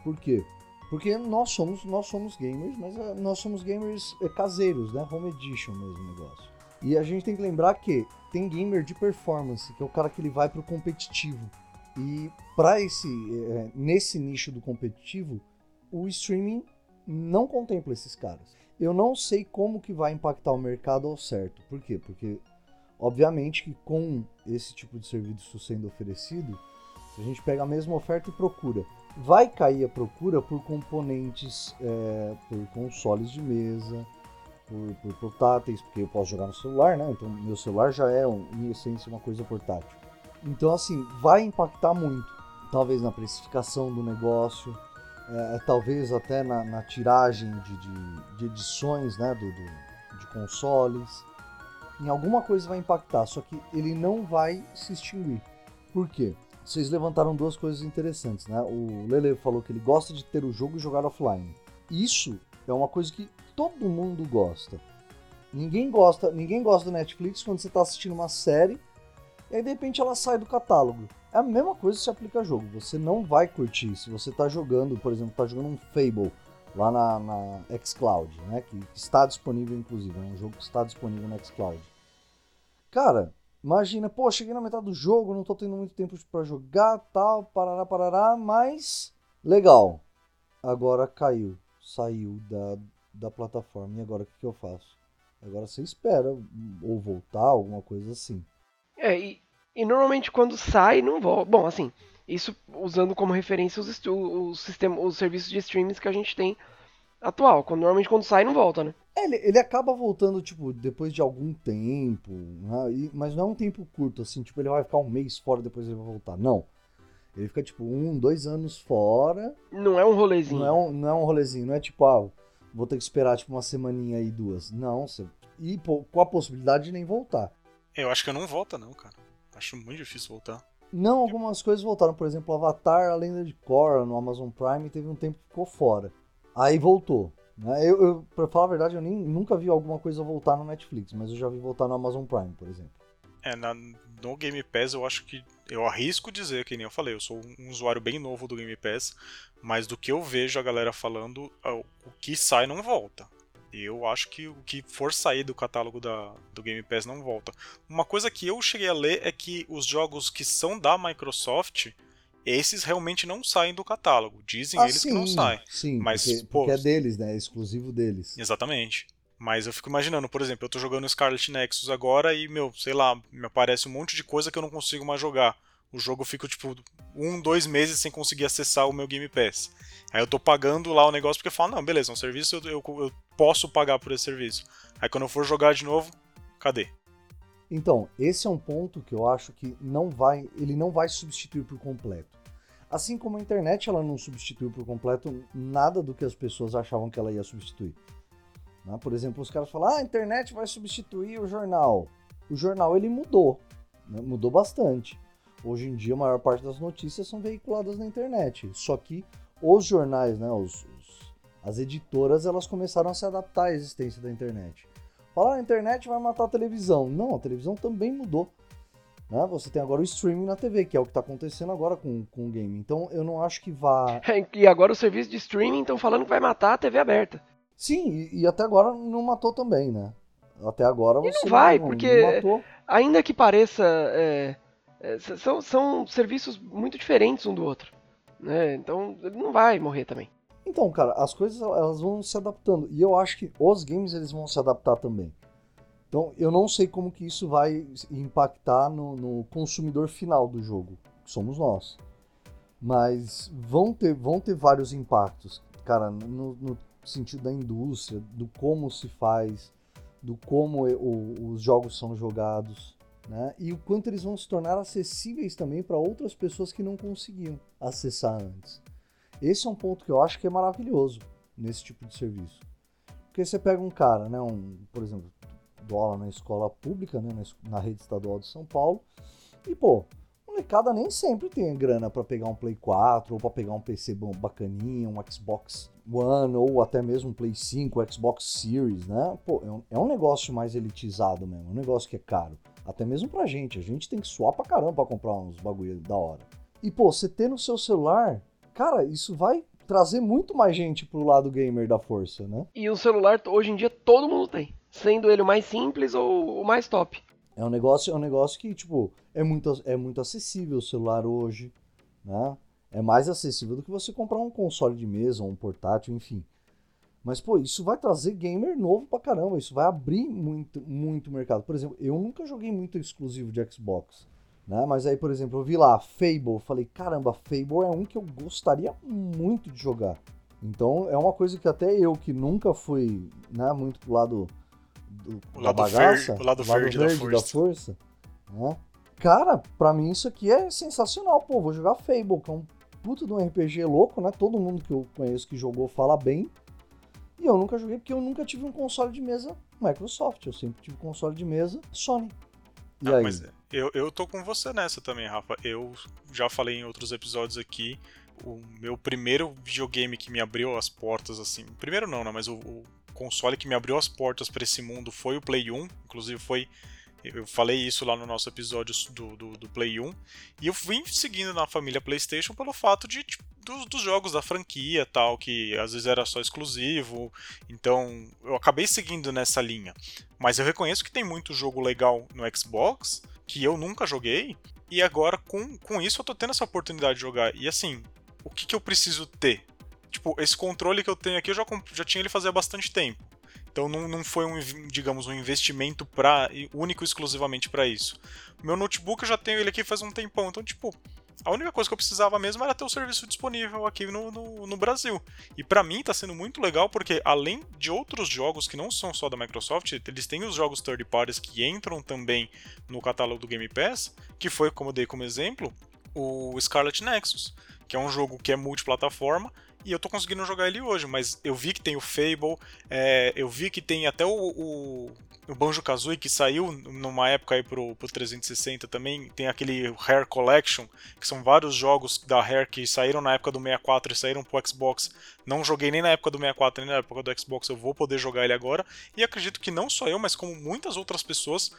Por quê? Porque nós somos, nós somos gamers, mas eh, nós somos gamers eh, caseiros, né? Home Edition mesmo negócio. E a gente tem que lembrar que tem gamer de performance, que é o cara que ele vai pro competitivo. E para esse é, nesse nicho do competitivo, o streaming não contempla esses caras. Eu não sei como que vai impactar o mercado ao certo. Por quê? Porque, obviamente, que com esse tipo de serviço sendo oferecido, se a gente pega a mesma oferta e procura, vai cair a procura por componentes, é, por consoles de mesa, por, por, portáteis, porque eu posso jogar no celular, né? Então, meu celular já é, em essência, uma coisa portátil. Então, assim, vai impactar muito. Talvez na precificação do negócio, é, talvez até na, na tiragem de, de, de, edições né, do, do, de consoles. Em alguma coisa vai impactar, só que ele não vai se extinguir. Por quê? Vocês levantaram duas coisas interessantes, né? O Lele falou que ele gosta de ter o jogo e jogar offline. Isso é uma coisa que todo mundo gosta. Ninguém gosta, ninguém gosta do Netflix quando você está assistindo uma série e aí de repente ela sai do catálogo. É a mesma coisa se aplica a jogo. Você não vai curtir se você está jogando, por exemplo, está jogando um Fable lá na, na xCloud, né? Que está disponível, inclusive. É um jogo que está disponível no xCloud. Cara, imagina, pô, cheguei na metade do jogo, não estou tendo muito tempo para jogar, tal, parará, parará, mas legal. Agora caiu, saiu da, da plataforma. E agora o que, que eu faço? Agora você espera ou voltar, alguma coisa assim. É, e, e normalmente quando sai, não volta. Bom, assim, isso usando como referência os, os, sistema, os serviços de streaming que a gente tem atual. Quando, normalmente quando sai, não volta, né? É, ele, ele acaba voltando, tipo, depois de algum tempo, né? e, mas não é um tempo curto, assim, tipo, ele vai ficar um mês fora, depois ele vai voltar. Não. Ele fica, tipo, um, dois anos fora. Não é um rolezinho. Não é um, não é um rolezinho, não é tipo, ah, vou ter que esperar, tipo, uma semaninha aí, duas. Não, você... e pô, com a possibilidade de nem voltar. Eu acho que não volta, não, cara. Acho muito difícil voltar. Não, algumas coisas voltaram. Por exemplo, Avatar, a Lenda de Korra no Amazon Prime, teve um tempo que ficou fora. Aí voltou. Né? Eu, eu, pra falar a verdade, eu nem, nunca vi alguma coisa voltar no Netflix, mas eu já vi voltar no Amazon Prime, por exemplo. É, na, no Game Pass eu acho que. Eu arrisco dizer, que nem eu falei, eu sou um usuário bem novo do Game Pass, mas do que eu vejo a galera falando, o que sai não volta. Eu acho que o que for sair do catálogo da, do Game Pass não volta. Uma coisa que eu cheguei a ler é que os jogos que são da Microsoft, esses realmente não saem do catálogo. Dizem ah, eles sim, que não saem. Sim, mas, porque, pô, porque é deles, né? É exclusivo deles. Exatamente. Mas eu fico imaginando, por exemplo, eu tô jogando Scarlet Nexus agora e, meu, sei lá, me aparece um monte de coisa que eu não consigo mais jogar. O jogo fica, tipo, um, dois meses sem conseguir acessar o meu Game Pass. Aí eu tô pagando lá o negócio porque eu falo, não, beleza, é um serviço, eu, eu, eu posso pagar por esse serviço. Aí quando eu for jogar de novo, cadê? Então, esse é um ponto que eu acho que não vai, ele não vai substituir por completo. Assim como a internet ela não substituiu por completo nada do que as pessoas achavam que ela ia substituir. Né? Por exemplo, os caras falam, ah, a internet vai substituir o jornal. O jornal ele mudou, né? mudou bastante. Hoje em dia a maior parte das notícias são veiculadas na internet. Só que os jornais, né, os, os, as editoras, elas começaram a se adaptar à existência da internet. Falar, a internet vai matar a televisão. Não, a televisão também mudou. Né? Você tem agora o streaming na TV, que é o que está acontecendo agora com, com o game. Então eu não acho que vá. e agora o serviço de streaming estão falando que vai matar a TV aberta. Sim, e, e, até agora não matou também, né? Até agora você. E não vai, não, porque não ainda que pareça. É, é, são, são serviços muito diferentes um do outro. Né? Então não vai morrer também. Então, cara, as coisas elas vão se adaptando. E eu acho que os games eles vão se adaptar também. Então, eu não sei como que isso vai impactar no, no consumidor final do jogo, que somos nós. Mas vão ter, vão ter vários impactos, cara, no, no sentido da indústria, do como se faz, do como o, os jogos são jogados né? E o quanto eles vão se tornar acessíveis também para outras pessoas que não conseguiam acessar antes. Esse é um ponto que eu acho que é maravilhoso nesse tipo de serviço. Porque você pega um cara, né, um, por exemplo, do aula na escola pública, né, na rede estadual de São Paulo, e pô, molecada nem sempre tem grana para pegar um Play 4 ou para pegar um PC bacaninha, um Xbox One ou até mesmo um Play 5, um Xbox Series, né? Pô, é um, é um negócio mais elitizado mesmo, um negócio que é caro. Até mesmo pra gente. A gente tem que suar pra caramba pra comprar uns bagulho da hora. E, pô, você ter no seu celular, cara, isso vai trazer muito mais gente pro lado gamer da força, né? E o celular, hoje em dia, todo mundo tem. Sendo ele o mais simples ou o mais top. É um negócio, é um negócio que, tipo, é muito, é muito acessível o celular hoje, né? É mais acessível do que você comprar um console de mesa ou um portátil, enfim. Mas, pô, isso vai trazer gamer novo pra caramba. Isso vai abrir muito, muito mercado. Por exemplo, eu nunca joguei muito exclusivo de Xbox. Né? Mas aí, por exemplo, eu vi lá Fable. Falei, caramba, Fable é um que eu gostaria muito de jogar. Então, é uma coisa que até eu, que nunca fui né, muito pro lado, do, o lado bagaça, o lado, lado verde, verde, da força, da força né? Cara, pra mim isso aqui é sensacional. Pô, vou jogar Fable, que é um puto de um RPG louco, né? Todo mundo que eu conheço que jogou fala bem. E eu nunca joguei porque eu nunca tive um console de mesa Microsoft. Eu sempre tive console de mesa Sony. E ah, aí? Mas eu, eu tô com você nessa também, Rafa. Eu já falei em outros episódios aqui. O meu primeiro videogame que me abriu as portas, assim. Primeiro não, né? Mas o, o console que me abriu as portas para esse mundo foi o Play 1. Inclusive foi eu falei isso lá no nosso episódio do, do, do, Play 1. E eu vim seguindo na família PlayStation pelo fato de tipo, dos, dos, jogos da franquia tal, que às vezes era só exclusivo. Então eu acabei seguindo nessa linha. Mas eu reconheço que tem muito jogo legal no Xbox que eu nunca joguei. E agora com, com isso eu tô tendo essa oportunidade de jogar. E assim, o que, que eu preciso ter? Tipo, esse controle que eu tenho aqui eu já, já tinha ele fazia bastante tempo. Então não, não foi um, digamos, um investimento para único exclusivamente para isso. Meu notebook eu já tenho ele aqui faz um tempão, então tipo, a única coisa que eu precisava mesmo era ter o serviço disponível aqui no, no, no Brasil. E para mim tá sendo muito legal porque além de outros jogos que não são só da Microsoft, eles têm os jogos third parties que entram também no catálogo do Game Pass, que foi, como eu dei como exemplo, o Scarlet Nexus, que é um jogo que é multiplataforma e eu tô conseguindo jogar ele hoje, mas eu vi que tem o Fable, é, eu vi que tem até o, o, o Banjo Kazooie que saiu numa época aí pro, pro 360 também, tem aquele Hair Collection, que são vários jogos da Hair que saíram na época do 64 e saíram pro Xbox. Não joguei nem na época do 64 nem na época do Xbox, eu vou poder jogar ele agora. E acredito que não só eu, mas como muitas outras pessoas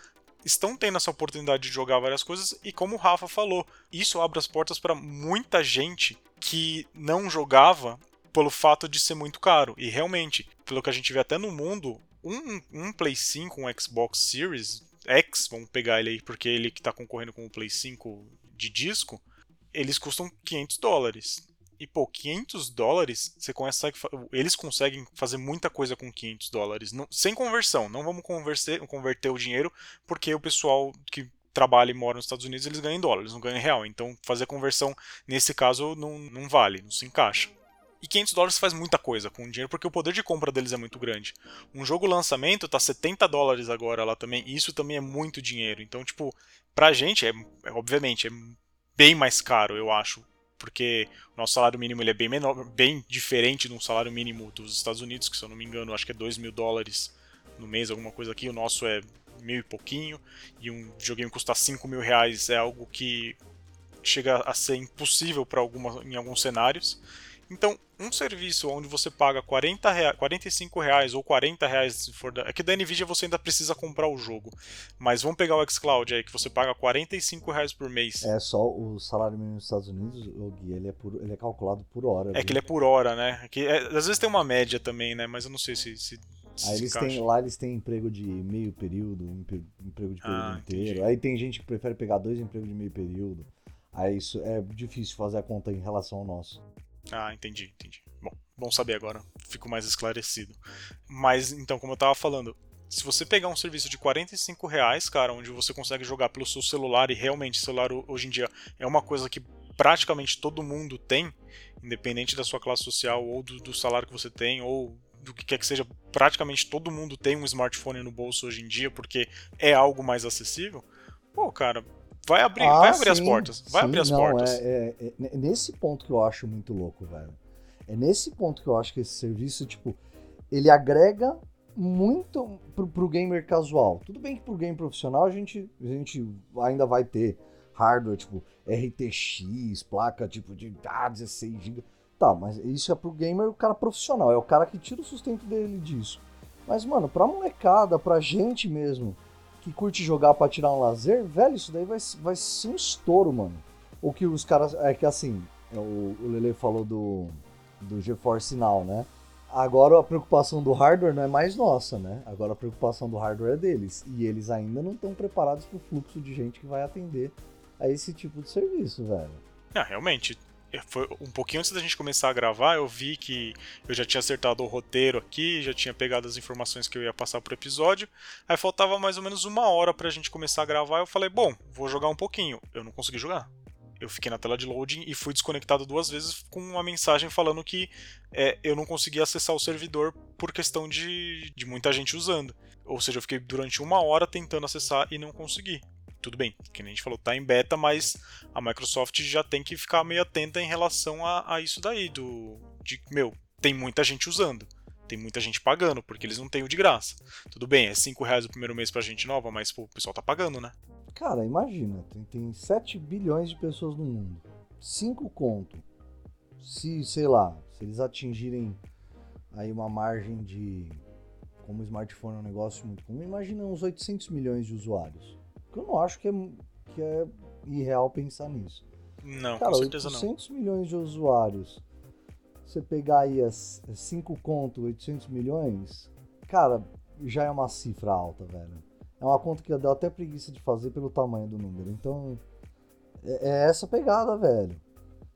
estão tendo essa oportunidade de jogar várias coisas e como o Rafa falou, isso abre as portas para muita gente que não jogava pelo fato de ser muito caro. E realmente, pelo que a gente vê até no mundo, um, um Play 5, um Xbox Series X, vamos pegar ele aí porque ele que está concorrendo com o Play 5 de disco, eles custam 500 dólares. E, pô, 500 dólares, você consegue, eles conseguem fazer muita coisa com 500 dólares. Não, sem conversão, não vamos converter, converter o dinheiro, porque o pessoal que trabalha e mora nos Estados Unidos, eles ganham em dólar, eles não ganham em real. Então, fazer conversão, nesse caso, não, não vale, não se encaixa. E 500 dólares faz muita coisa com o dinheiro, porque o poder de compra deles é muito grande. Um jogo lançamento tá 70 dólares agora lá também, e isso também é muito dinheiro. Então, tipo, pra gente, é, é obviamente, é bem mais caro, eu acho, porque o nosso salário mínimo ele é bem menor, bem diferente do salário mínimo dos Estados Unidos, que se eu não me engano, acho que é 2 mil dólares no mês, alguma coisa aqui. O nosso é mil e pouquinho, e um videogame custar 5 mil reais é algo que chega a ser impossível para em alguns cenários. Então, um serviço onde você paga 40 reais, 45 reais ou 40 reais, se for da, é que da Nvidia você ainda precisa comprar o jogo. Mas vamos pegar o xCloud aí, que você paga 45 reais por mês. É só o salário mínimo nos Estados Unidos, o Gui, ele é, por, ele é calculado por hora. É viu? que ele é por hora, né? Que, é, às vezes tem uma média também, né? Mas eu não sei se. se Aí eles têm, lá eles têm emprego de meio período, emprego de período ah, inteiro. Entendi. Aí tem gente que prefere pegar dois empregos de meio período. Aí isso é difícil fazer a conta em relação ao nosso. Ah, entendi, entendi. Bom, bom saber agora. Fico mais esclarecido. Mas, então, como eu tava falando, se você pegar um serviço de 45 reais, cara, onde você consegue jogar pelo seu celular, e realmente celular hoje em dia é uma coisa que praticamente todo mundo tem, independente da sua classe social ou do, do salário que você tem, ou do que quer que seja, praticamente todo mundo tem um smartphone no bolso hoje em dia, porque é algo mais acessível. Pô, cara, Vai abrir, ah, vai abrir sim, as portas. Vai sim, abrir as não, portas. É, é, é, nesse ponto que eu acho muito louco, velho. É nesse ponto que eu acho que esse serviço, tipo, ele agrega muito pro, pro gamer casual. Tudo bem que pro game profissional a gente, a gente ainda vai ter hardware, tipo, RTX, placa tipo de ah, 16 GB. Tá, mas isso é pro gamer o cara profissional, é o cara que tira o sustento dele disso. Mas, mano, pra molecada, pra gente mesmo, que curte jogar para tirar um lazer, velho, isso daí vai, vai ser um estouro, mano. O que os caras. É que assim, o, o Lele falou do, do GeForce Now, né? Agora a preocupação do hardware não é mais nossa, né? Agora a preocupação do hardware é deles. E eles ainda não estão preparados para o fluxo de gente que vai atender a esse tipo de serviço, velho. Ah, realmente. Foi um pouquinho antes da gente começar a gravar, eu vi que eu já tinha acertado o roteiro aqui, já tinha pegado as informações que eu ia passar pro episódio. Aí faltava mais ou menos uma hora pra gente começar a gravar. Eu falei, bom, vou jogar um pouquinho. Eu não consegui jogar. Eu fiquei na tela de loading e fui desconectado duas vezes com uma mensagem falando que é, eu não conseguia acessar o servidor por questão de, de muita gente usando. Ou seja, eu fiquei durante uma hora tentando acessar e não consegui tudo bem, que nem a gente falou, tá em beta, mas a Microsoft já tem que ficar meio atenta em relação a, a isso daí, do. De, meu, tem muita gente usando. Tem muita gente pagando, porque eles não têm o de graça. Tudo bem, é 5 reais o primeiro mês pra gente nova, mas pô, o pessoal tá pagando, né? Cara, imagina, tem, tem 7 bilhões de pessoas no mundo. 5 conto. Se, sei lá, se eles atingirem aí uma margem de. Como o smartphone é um negócio muito comum, imagina uns 800 milhões de usuários. Eu não acho que é, que é irreal pensar nisso. Não, Cara, com certeza 800 milhões de usuários, você pegar aí as 5 conto, 800 milhões, cara, já é uma cifra alta, velho. É uma conta que dá até preguiça de fazer pelo tamanho do número. Então, é, é essa pegada, velho.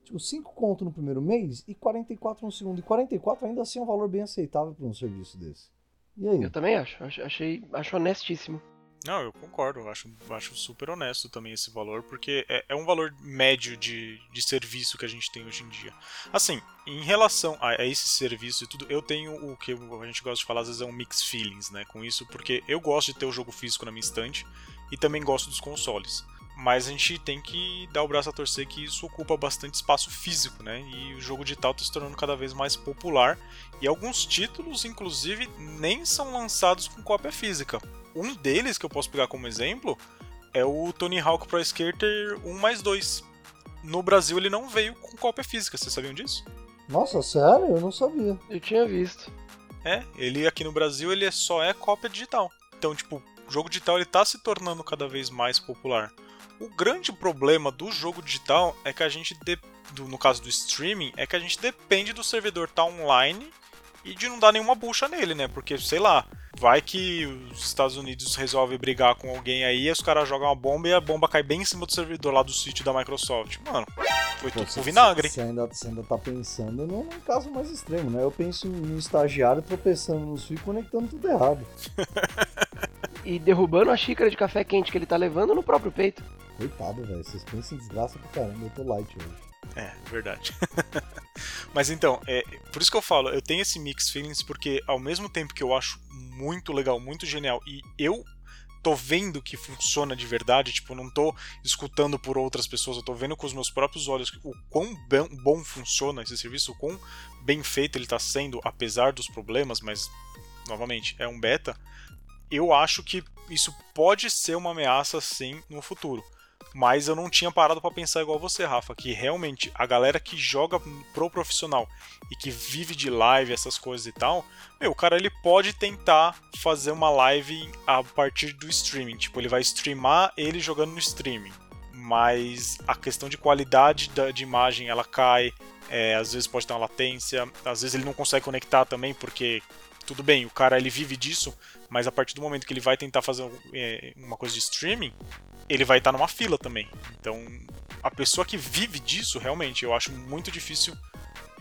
Tipo, 5 conto no primeiro mês e 44 no segundo. E 44 ainda assim é um valor bem aceitável para um serviço desse. E aí? Eu também acho. Achei, acho honestíssimo. Não, eu concordo, eu acho, acho super honesto também esse valor, porque é, é, um valor médio de, de serviço que a gente tem hoje em dia. Assim, em relação a, a, esse serviço e tudo, eu tenho o que a gente gosta de falar às vezes é um mix feelings, né, com isso, porque eu gosto de ter o jogo físico na minha estante e também gosto dos consoles. Mas a gente tem que dar o braço a torcer que isso ocupa bastante espaço físico, né? E o jogo digital está se tornando cada vez mais popular. E alguns títulos, inclusive, nem são lançados com cópia física. Um deles que eu posso pegar como exemplo é o Tony Hawk Pro Skater 1 mais 2. No Brasil ele não veio com cópia física, vocês sabiam disso? Nossa, sério? Eu não sabia. Eu tinha visto. É, ele aqui no Brasil ele só é cópia digital. Então, tipo, o jogo digital ele tá se tornando cada vez mais popular. O grande problema do jogo digital é que a gente, de, no caso do streaming, é que a gente depende do servidor estar tá online e de não dar nenhuma bucha nele, né? Porque, sei lá, vai que os Estados Unidos resolve brigar com alguém aí, os caras jogam uma bomba e a bomba cai bem em cima do servidor lá do sítio da Microsoft. Mano, foi Pô, tudo com vinagre. Você ainda, você ainda tá pensando num caso mais extremo, né? Eu penso no estagiário tropeçando no fio e conectando tudo errado. e derrubando a xícara de café quente que ele tá levando no próprio peito. Coitado, velho. Vocês pensam em desgraça pra caramba. Eu tô light hoje. É, verdade. Mas então, é, por isso que eu falo, eu tenho esse mix feelings porque ao mesmo tempo que eu acho muito legal, muito genial e eu tô vendo que funciona de verdade, tipo, não tô escutando por outras pessoas, eu tô vendo com os meus próprios olhos o quão bom funciona esse serviço, o quão bem feito ele tá sendo, apesar dos problemas, mas novamente, é um beta. Eu acho que isso pode ser uma ameaça sim no futuro. Mas eu não tinha parado para pensar igual você, Rafa, que realmente a galera que joga pro profissional e que vive de live, essas coisas e tal, meu, o cara ele pode tentar fazer uma live a partir do streaming. Tipo, ele vai streamar ele jogando no streaming. Mas a questão de qualidade da, de imagem ela cai, é, às vezes pode ter uma latência, às vezes ele não consegue conectar também, porque tudo bem, o cara ele vive disso, mas a partir do momento que ele vai tentar fazer é, uma coisa de streaming, ele vai estar numa fila também. Então, a pessoa que vive disso, realmente, eu acho muito difícil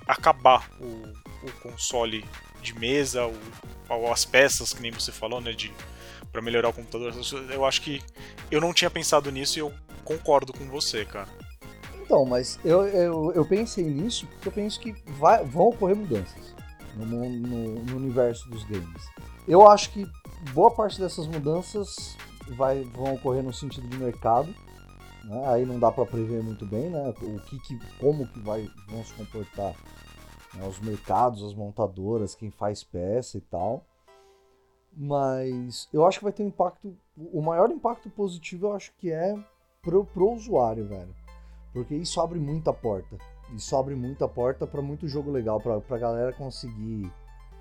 acabar o, o console de mesa, ou as peças, que nem você falou, né, de para melhorar o computador. Eu acho que eu não tinha pensado nisso e eu concordo com você, cara. Então, mas eu, eu, eu pensei nisso porque eu penso que vai, vão ocorrer mudanças no, no, no universo dos games. Eu acho que boa parte dessas mudanças vai, vão ocorrer no sentido de mercado. Né? Aí não dá para prever muito bem, né? O que, que como que vai, vão se comportar né? os mercados, as montadoras, quem faz peça e tal. Mas eu acho que vai ter um impacto. O maior impacto positivo eu acho que é pro, pro usuário, velho. Porque isso abre muita porta. Isso abre muita porta para muito jogo legal, pra, pra galera conseguir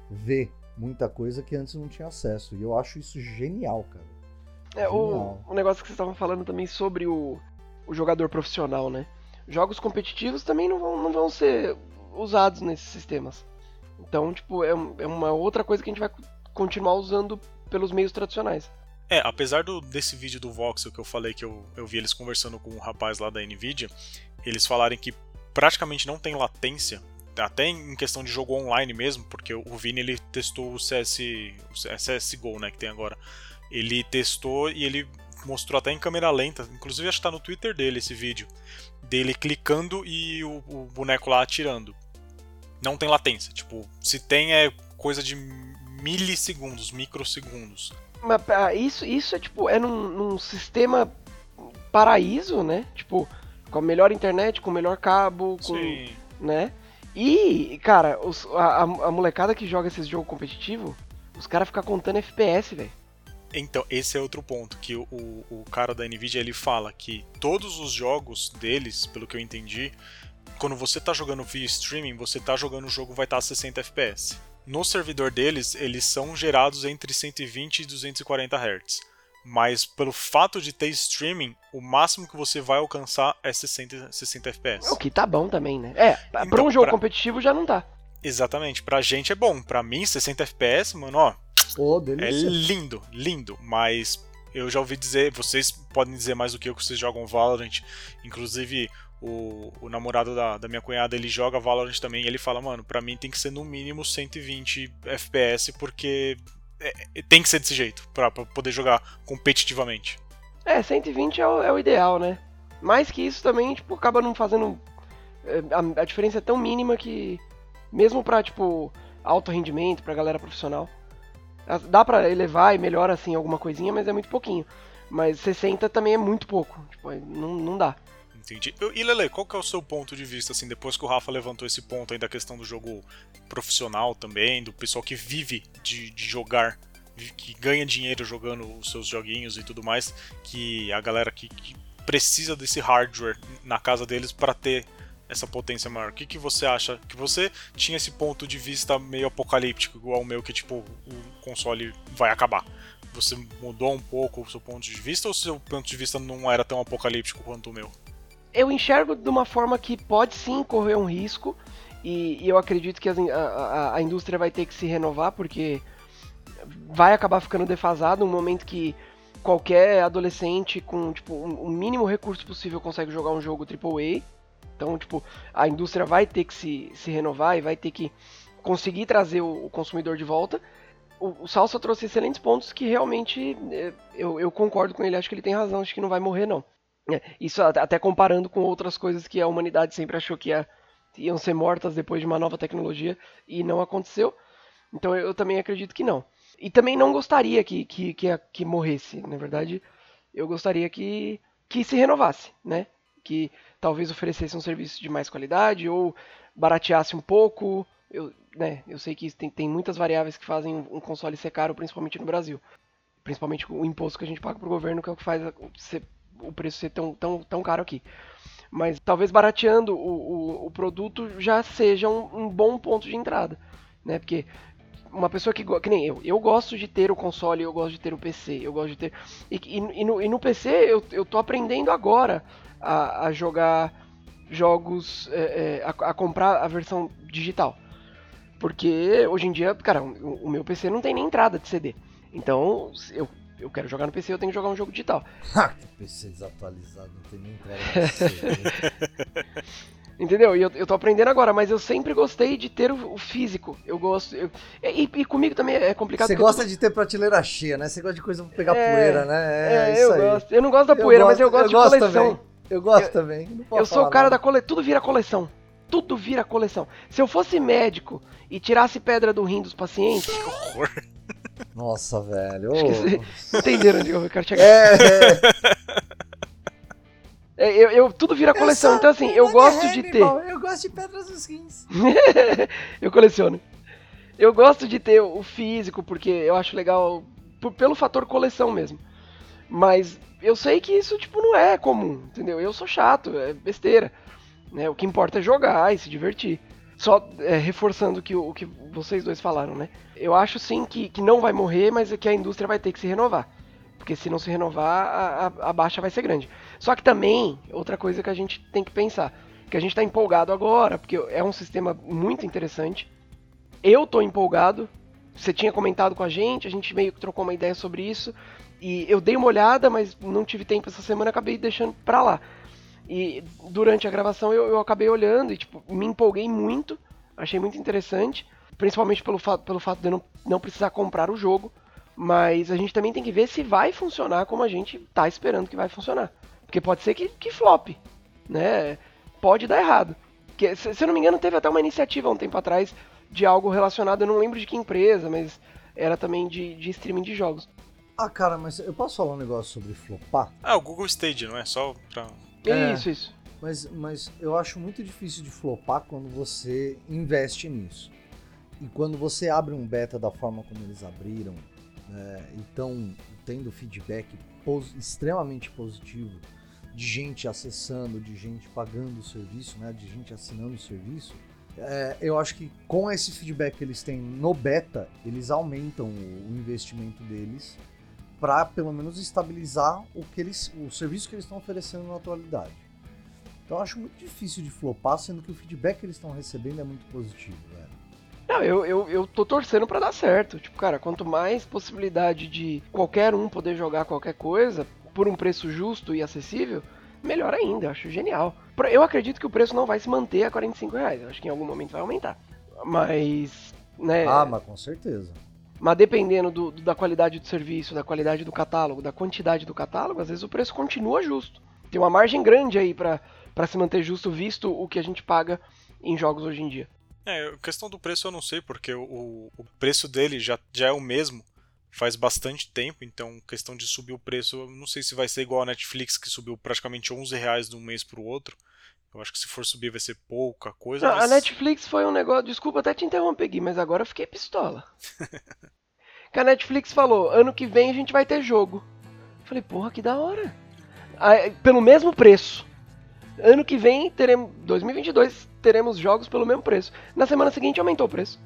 ver muita coisa que antes não tinha acesso. E eu acho isso genial, cara. É, o, o, negócio que vocês estavam falando também sobre o, o jogador profissional, né? Jogos competitivos também não vão, não vão ser usados nesses sistemas. Então, tipo, é, é uma outra coisa que a gente vai continuar usando pelos meios tradicionais. É, apesar do, desse vídeo do Voxel que eu falei que eu, eu vi eles conversando com um rapaz lá da Nvidia, eles falarem que praticamente não tem latência, até em questão de jogo online mesmo, porque o Vini ele testou o CS, o CSGO, né, que tem agora. Ele testou e ele mostrou até em câmera lenta, inclusive acho que tá no Twitter dele esse vídeo, dele clicando e o, o boneco lá atirando. Não tem latência, tipo, se tem é coisa de milissegundos, microsegundos. Mas ah, isso, isso é tipo, é num, num sistema paraíso, né? Tipo, com a melhor internet, com o melhor cabo, com, Sim. né? E, cara, os, a, a molecada que joga esses jogos competitivos, os caras ficam contando FPS, velho. Então, esse é outro ponto, que o, o cara da Nvidia ele fala que todos os jogos deles, pelo que eu entendi, quando você tá jogando via streaming, você tá jogando o jogo vai estar tá a 60 FPS. No servidor deles, eles são gerados entre 120 e 240 Hz. Mas pelo fato de ter streaming, o máximo que você vai alcançar é 60, 60 FPS. O que tá bom também, né? É, então, pra um jogo pra... competitivo já não tá. Exatamente, pra gente é bom. Pra mim, 60 FPS, mano, ó. Oh, é lindo, lindo. Mas eu já ouvi dizer, vocês podem dizer mais do que eu que vocês jogam Valorant. Inclusive, o, o namorado da, da, minha cunhada ele joga Valorant também. E ele fala, mano, pra mim tem que ser no mínimo 120 FPS, porque é, é, tem que ser desse jeito para poder jogar competitivamente. É, 120 é o, é o, ideal, né? Mais que isso também, tipo, acaba não fazendo. É, a, a diferença é tão mínima que, mesmo pra, tipo, alto rendimento, pra galera profissional, dá pra elevar e melhora, assim, alguma coisinha, mas é muito pouquinho. Mas 60 também é muito pouco, tipo, não, não dá. Entendi. E Lele, qual que é o seu ponto de vista, assim, depois que o Rafa levantou esse ponto aí da questão do jogo profissional também, do pessoal que vive de, de jogar, que ganha dinheiro jogando os seus joguinhos e tudo mais, que a galera que, que precisa desse hardware na casa deles para ter essa potência maior. O que, que você acha? Que você tinha esse ponto de vista meio apocalíptico, igual o meu, que tipo, o console vai acabar. Você mudou um pouco o seu ponto de vista ou seu ponto de vista não era tão apocalíptico quanto o meu? eu enxergo de uma forma que pode sim correr um risco e, e eu acredito que a, a, a, indústria vai ter que se renovar porque vai acabar ficando defasado no momento que qualquer adolescente com tipo o um, um mínimo recurso possível consegue jogar um jogo AAA. Então, tipo, a indústria vai ter que se, se renovar e vai ter que conseguir trazer o, o consumidor de volta. O, o, Salsa trouxe excelentes pontos que realmente é, eu, eu concordo com ele, acho que ele tem razão, acho que não vai morrer não. É, isso até comparando com outras coisas que a humanidade sempre achou que ia, iam ser mortas depois de uma nova tecnologia e não aconteceu. Então eu também acredito que não. E também não gostaria que, que, que, que morresse. Na verdade, eu gostaria que, que se renovasse, né? Que talvez oferecesse um serviço de mais qualidade ou barateasse um pouco. Eu, né, eu sei que tem, tem muitas variáveis que fazem um console ser caro, principalmente no Brasil. Principalmente o imposto que a gente paga pro governo, que é o que faz ser o preço ser tão, tão, tão caro aqui. Mas talvez barateando o, o, o produto já seja um, um, bom ponto de entrada, né? Porque uma pessoa que, que nem eu, eu gosto de ter o console, eu gosto de ter o PC, eu gosto de ter... E, e, e, no, e no, PC eu, eu tô aprendendo agora a, a jogar jogos, é, é, a, a, comprar a versão digital. Porque hoje em dia, cara, o, o meu PC não tem nem entrada de CD. Então, eu eu quero jogar no PC, eu tenho que jogar um jogo digital. PC desatualizado, não tem nem entrega Entendeu? E eu, eu tô aprendendo agora, mas eu sempre gostei de ter o, o físico. Eu gosto. Eu, e, e, comigo também é complicado. Você gosta eu... de ter prateleira cheia, né? Você gosta de coisa pra pegar é, poeira, né? É, é eu aí. gosto. Eu não gosto da poeira, mas eu gosto de gosto coleção. Também. Eu gosto também. Eu sou o cara nada. da coleção. Tudo vira coleção. Tudo vira coleção. Se eu fosse médico e tirasse pedra do rim dos pacientes. Que horror! Nossa, velho. Oh. Entenderam onde eu quero chegar? É, é. é. eu, eu, tudo vira coleção, então assim, eu gosto de ter. Eu gosto de pedras dos rins. eu coleciono. Eu gosto de ter o físico, porque eu acho legal, por, pelo fator coleção mesmo. Mas eu sei que isso, tipo, não é comum, entendeu? Eu sou chato, é besteira. Né? O que importa é jogar e se divertir. Só é, reforçando que, o que vocês dois falaram, né? Eu acho sim que, que não vai morrer, mas é que a indústria vai ter que se renovar. Porque se não se renovar, a, a, a baixa vai ser grande. Só que também, outra coisa que a gente tem que pensar, que a gente está empolgado agora, porque é um sistema muito interessante. Eu tô empolgado. Você tinha comentado com a gente, a gente meio que trocou uma ideia sobre isso. E eu dei uma olhada, mas não tive tempo essa semana, acabei deixando pra lá. E durante a gravação eu, eu acabei olhando e tipo, me empolguei muito, achei muito interessante, principalmente pelo, fa pelo fato de eu não, não precisar comprar o jogo. Mas a gente também tem que ver se vai funcionar como a gente tá esperando que vai funcionar. Porque pode ser que, que flop, né? Pode dar errado. Porque, se, se eu não me engano, teve até uma iniciativa há um tempo atrás de algo relacionado, eu não lembro de que empresa, mas era também de, de streaming de jogos. Ah, cara, mas eu posso falar um negócio sobre flopar? Ah, o Google Stage, não é? Só pra. É. Isso, isso. Mas, mas eu acho muito difícil de flopar quando você investe nisso. E quando você abre um beta da forma como eles abriram, é, então tendo feedback pos extremamente positivo de gente acessando, de gente pagando o serviço, né, de gente assinando o serviço, é, eu acho que com esse feedback que eles têm no beta, eles aumentam o, o investimento deles para pelo menos estabilizar o que eles, o serviço que eles estão oferecendo na atualidade. Então eu acho muito difícil de flopar, sendo que o feedback que eles estão recebendo é muito positivo, velho. Não, eu, eu, eu tô torcendo pra dar certo. Tipo, cara, quanto mais possibilidade de qualquer um poder jogar qualquer coisa por um preço justo e acessível, melhor ainda. Eu acho genial. Eu acredito que o preço não vai se manter a 45 reais. Eu acho que em algum momento vai aumentar. Mas, né? Ah, mas com certeza. Mas dependendo do, da qualidade do serviço, da qualidade do catálogo, da quantidade do catálogo, às vezes o preço continua justo. Tem uma margem grande aí pra se manter justo, visto o que a gente paga em jogos hoje em dia. É, questão do preço eu não sei, porque o, o preço dele já, já é o mesmo faz bastante tempo, então questão de subir o preço, eu não sei se vai ser igual a Netflix, que subiu praticamente 11 reais de um mês pro outro. Eu acho que se for subir vai ser pouca coisa. Não, mas... A Netflix foi um negócio. Desculpa até te interromper, Gui, mas agora eu fiquei pistola. que a Netflix falou: ano que vem a gente vai ter jogo. Eu falei, porra, que da hora. Aí, pelo mesmo preço. Ano que vem teremos. 2022 teremos jogos pelo mesmo preço. Na semana seguinte aumentou o preço.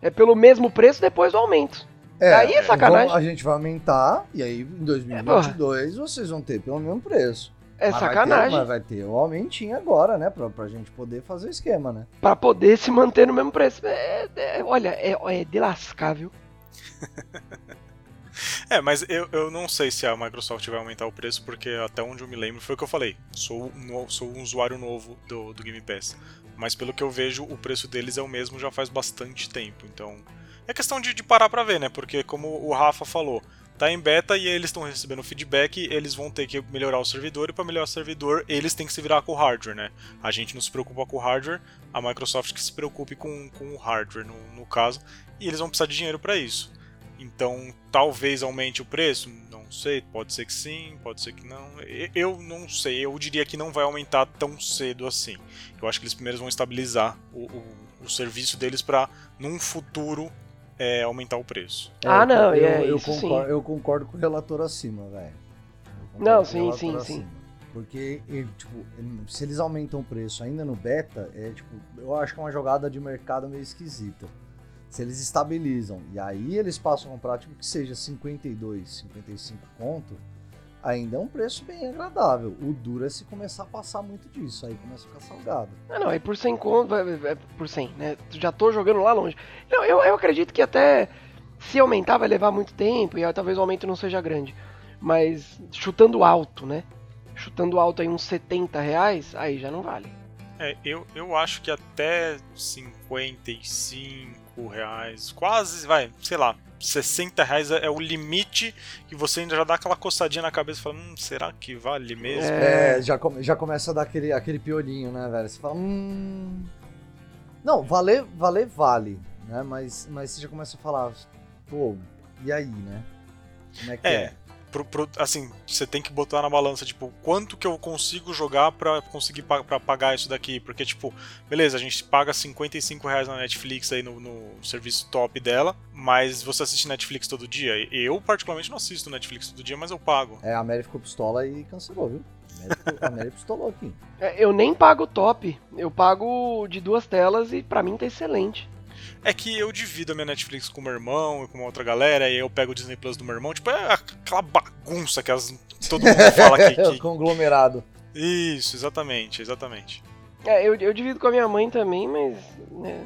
É pelo mesmo preço depois do aumento. Aí é sacanagem. vamos- a gente vai aumentar, e aí em 2022 vocês vão ter pelo mesmo preço. É Mas vai ter- sacanagem. mas vai ter o aumentinho agora, né? Pra, pra gente poder fazer o esquema, né? Pra poder se manter no mesmo preço. É, é- olha, é, é de lascar, viu? É, mas eu, eu não sei se a Microsoft vai aumentar o preço, porque até onde eu me lembro foi o que eu falei. Sou, um- sou um usuário novo do, do Game Pass. Mas pelo que eu vejo, o preço deles é o mesmo já faz bastante tempo. Então, é questão de, de parar pra ver, né? Porque como o Rafa falou, tá em beta e eles estão recebendo feedback, eles vão ter que melhorar o servidor, e para melhorar o servidor, eles têm que se virar com o hardware, né? A gente não se preocupa com o hardware, a Microsoft que se preocupe com, com o hardware, no, no caso, e eles vão precisar de dinheiro para isso. Então, talvez aumente o preço? Não sei, pode ser que sim, pode ser que não. Eu não sei, eu diria que não vai aumentar tão cedo assim. Eu acho que eles primeiro vão estabilizar o, o, o serviço deles para, num futuro, é, aumentar o preço. Ah, eu- não, eu, é eu isso sim. concordo, eu concordo com o relator acima, velho. Não, sim, sim, acima. sim. Porque, tipo, se eles aumentam o preço ainda no beta, é tipo, eu acho que é uma jogada de mercado meio esquisita. Se eles estabilizam e aí eles passam a comprar, tipo, que seja 52, 55 conto, ainda é um preço bem agradável. O duro é se começar a passar muito disso, aí começa a ficar salgado. Ah, não, aí por 100 conto, vai- vai por 100, né? Já tô jogando lá longe. Não, eu, eu acredito que até se aumentar vai levar muito tempo e aí talvez o aumento não seja grande. Mas chutando alto, né? Chutando alto aí uns 70 reais, aí já não vale. É, eu, eu acho que até 55 reais, quase, vai, sei lá, 60 reais é, é o limite que você ainda já dá aquela coçadinha na cabeça e fala, hum, será que vale mesmo? É. É, já, come- já começa a dar aquele, aquele piolinho, né, velho? Você fala, hum. Não, valer, valer vale, né? Mas, mas você já começa a falar, pô, e aí, né? Como é que é? É, pro- pro- assim, você tem que botar na balança, tipo, quanto que eu consigo jogar pra conseguir pa pra pagar isso daqui? Porque, tipo, beleza, a gente paga 55 reais na Netflix aí no, no serviço top dela, mas você assiste Netflix todo dia? Eu, particularmente, não assisto Netflix todo dia, mas eu pago. É, a Mary ficou pistola e cancelou, viu? A Mary, pistolou aqui. É, Eu nem pago top, eu pago de duas telas e pra mim tá excelente. É que eu divido a minha Netflix com o meu irmão e com uma outra galera, e aí eu pego o Disney Plus do meu irmão, tipo, é aquela bagunça que as- todo mundo fala que, que- conglomerado. Isso, exatamente, exatamente. É, eu, eu divido com a minha mãe também, mas. Né,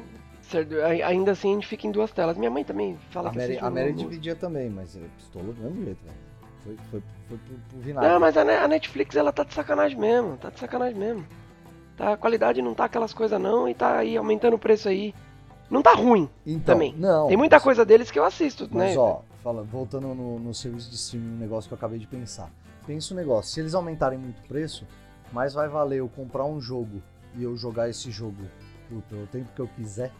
certo, ai- ainda assim a gente fica em duas telas. Minha mãe também fala A que Mary, a Mary no- dividia também, mas é, pistolou do mesmo jeito, velho. Foi, foi, foi pro, pro vinagre. Não, mas a Netflix ela tá de sacanagem mesmo, tá de sacanagem mesmo. Tá, a qualidade não tá aquelas coisas não e tá aí aumentando o preço aí. Não tá ruim então, também. Não, Tem muita mas- coisa deles que eu assisto, Mas né? ó, fala, voltando no, no serviço de streaming, um negócio que eu acabei de pensar. Pensa um negócio, se eles aumentarem muito o preço, mais vai valer eu comprar um jogo e eu jogar esse jogo pelo tempo que eu quiser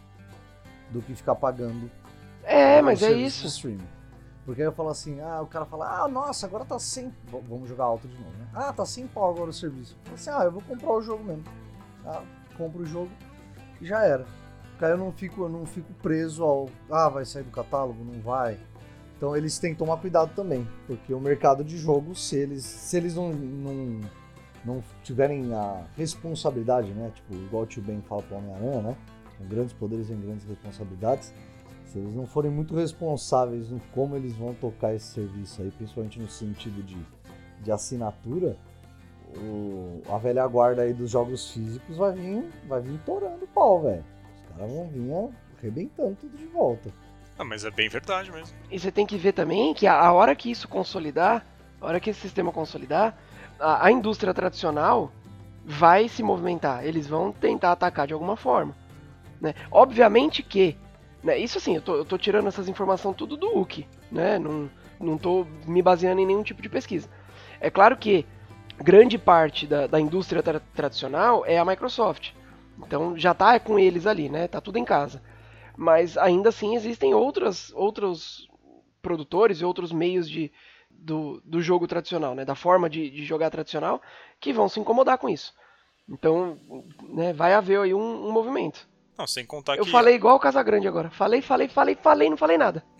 do que ficar pagando é, mas é isso. streaming. Porque aí eu falo assim, ah, o cara fala, ah, nossa, agora tá 100... v- Vamos jogar alto de novo, né? Ah, tá 100 pau agora o serviço. Eu falo assim, ah, eu vou comprar o jogo mesmo. Ah, compro o jogo e já era. Aí eu não fico, eu não fico preso ao, ah, vai sair do catálogo, não vai. Então eles têm que tomar cuidado também, porque o mercado de jogos, se eles, se eles não, não, não tiverem a responsabilidade, né? Tipo, igual o tio Ben fala pro Homem-Aranha, né? Com grandes poderes vem grandes responsabilidades. Se eles não forem muito responsáveis no como eles vão tocar esse serviço aí, principalmente no sentido de, de assinatura, o- a velha guarda aí dos jogos físicos vai vir, vai vir torando o pau, velho. Caras vão vir arrebentando tudo de volta. Ah, mas é bem verdade mesmo. E você tem que ver também que a, a hora que isso consolidar, a hora que esse sistema consolidar, a, a indústria tradicional vai se movimentar. Eles vão tentar atacar de alguma forma. Né? Obviamente que, né, isso assim, eu tô, eu tô tirando essas informações tudo do UC, né? Não, não tô me baseando em nenhum tipo de pesquisa. É claro que grande parte da, da indústria tra- tradicional é a Microsoft. Então já tá com eles ali, né? Tá tudo em casa. Mas ainda assim existem outras, outros produtores e outros meios de, do, do jogo tradicional, né? Da forma de, de jogar tradicional, que vão se incomodar com isso. Então, né, vai haver aí um, um movimento. Não, sem contar Eu que. falei igual o Casagrande agora. Falei, falei, falei, falei, não falei nada.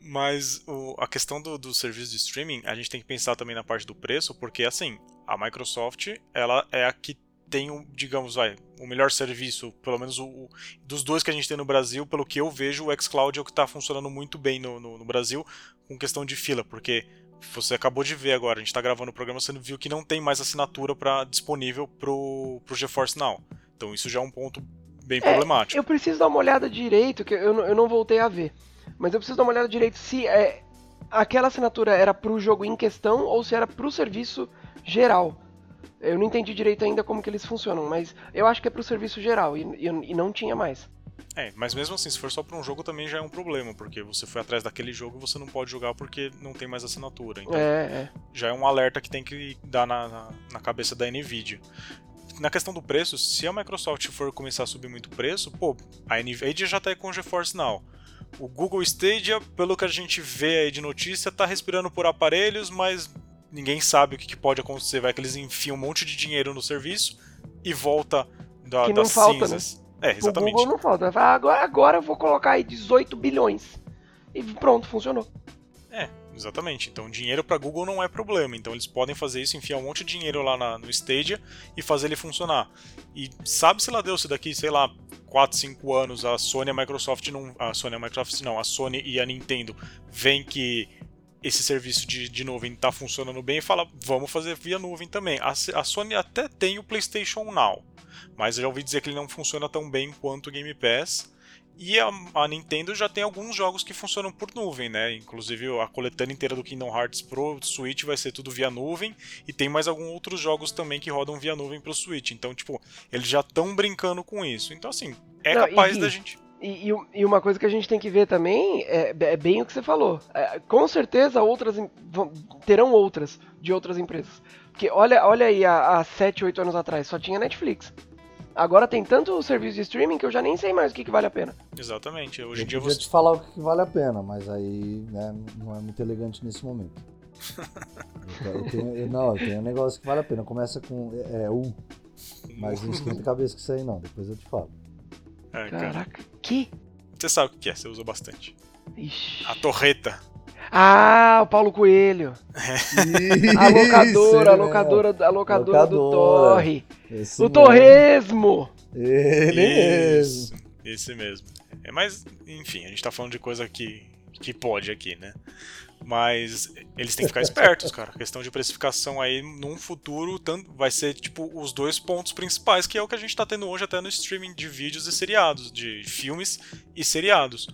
Mas o- a questão do, do serviço de streaming, a gente tem que pensar também na parte do preço, porque assim, a Microsoft, ela é a que tem, o, digamos, vai, o melhor serviço, pelo menos o, o- dos dois que a gente tem no Brasil, pelo que eu vejo, o xCloud é o que está funcionando muito bem no, no- no Brasil, com questão de fila, porque você acabou de ver agora, a gente está gravando o programa, você viu que não tem mais assinatura pra, disponível pro, pro GeForce Now. Então isso já é um ponto bem problemático. Eu preciso dar uma olhada direito, que eu, não- eu não voltei a ver. Mas eu preciso dar uma olhada direito se é, aquela assinatura era pro jogo em questão ou se era pro serviço geral. Eu não entendi direito ainda como que eles funcionam, mas eu acho que é pro serviço geral e, e- e não tinha mais. É, mas mesmo assim, se for só pra um jogo também já é um problema, porque você foi atrás daquele jogo e você não pode jogar porque não tem mais assinatura. Então É, é. já é um alerta que tem que dar na, na, na cabeça da Nvidia. Na questão do preço, se a Microsoft for começar a subir muito o preço, pô, a Nvidia já tá aí com o GeForce Now. O Google Stadia, pelo que a gente vê aí de notícia, tá respirando por aparelhos, mas ninguém sabe o que, que pode acontecer. Vai que eles enfiam um monte de dinheiro no serviço e volta da, Que das falta, cinzas. É, O exatamente. Google não falta. Falar, agora, agora eu vou colocar aí 18 bilhões. E pronto, funcionou. É, exatamente. Então dinheiro para Google não é problema. Então eles podem fazer isso, enfiar um monte de dinheiro lá na- no Stadia e fazer ele funcionar. E sabe se lá deu se daqui, sei lá, 4, 5 anos a Sony e a Microsoft não, a Sony e a Microsoft não, a Sony e a Nintendo veem que esse serviço de, de nuvem está funcionando bem e fala, vamos fazer via nuvem também. A, a Sony até tem o PlayStation Now, mas eu já ouvi dizer que ele não funciona tão bem quanto o Game Pass. E a, a Nintendo já tem alguns jogos que funcionam por nuvem, né? Inclusive a coletânea inteira do Kingdom Hearts pro Switch vai ser tudo via nuvem. E tem mais alguns outros jogos também que rodam via nuvem pro Switch. Então, tipo, eles já estão brincando com isso. Então, assim, é Não, capaz e- da gente. E, e- e uma coisa que a gente tem que ver também é, é bem o que você falou. É, com certeza outras terão outras de outras empresas. Porque olha, olha aí, há, há 7, 8 anos atrás só tinha Netflix. Agora tem tanto serviço de streaming que eu já nem sei mais o que, que vale a pena. Exatamente. Hoje eu em dia você. te falar o que vale a pena, mas aí né, não é muito elegante nesse momento. Eu, eu tenho, eu- não, eu tenho um negócio que vale a pena. Começa com é, é, U, mas não esquenta a cabeça com isso aí não, depois eu te falo. É, cara. Caraca, que? Você sabe o que é, você usa bastante. Ixi. A torreta. Ah, o Paulo Coelho. A locadora, a locadora, a locadora do. Torre. Esse O mesmo. Torresmo. Ele mesmo. Isso, esse mesmo. É, mas, enfim, a gente tá falando de coisa que, que pode aqui, né? Mas eles têm que ficar espertos, cara. A questão de precificação aí, num futuro, vai ser, tipo, os dois pontos principais, que é o que a gente tá tendo hoje até no streaming de vídeos e seriados, de filmes e seriados.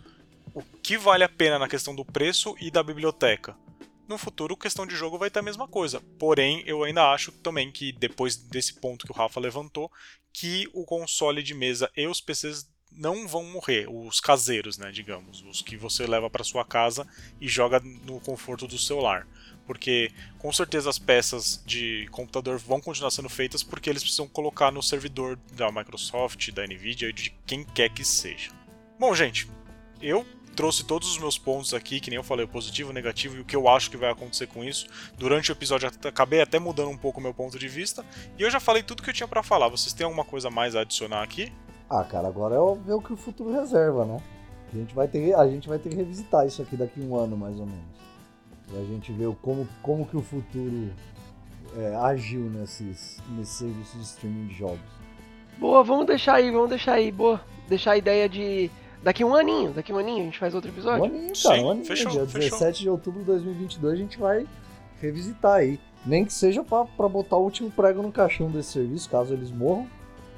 o que vale a pena na questão do preço e da biblioteca. No futuro, questão de jogo vai ter a mesma coisa. Porém, eu ainda acho também que depois desse ponto que o Rafa levantou, que o console de mesa e os PCs não vão morrer, os caseiros, né, digamos, os que você leva para sua casa e joga no conforto do seu lar. Porque com certeza as peças de computador vão continuar sendo feitas porque eles precisam colocar no servidor da Microsoft, da Nvidia e de quem quer que seja. Bom, gente, eu trouxe todos os meus pontos aqui, que nem eu falei, o positivo, o negativo e o que eu acho que vai acontecer com isso. Durante o episódio acabei até mudando um pouco o meu ponto de vista e eu já falei tudo que eu tinha para falar. Vocês têm alguma coisa mais a adicionar aqui? Ah, cara, agora é ver o que o futuro reserva, né? A gente vai ter, a gente vai ter que revisitar isso aqui daqui a um ano, mais ou menos. Pra gente ver como, como que o futuro é, agiu nesses, nesses serviços de streaming de jogos. Boa, vamos deixar aí, vamos deixar aí, boa. Deixar a ideia de Daqui um aninho, daqui um aninho a gente faz outro episódio. Um aninho, cara, Sim, um aninho. fechou, dia fechou. 17 de outubro de 2022 a gente vai revisitar aí. Nem que seja pra, pra botar o último prego no caixão desse serviço, caso eles morram.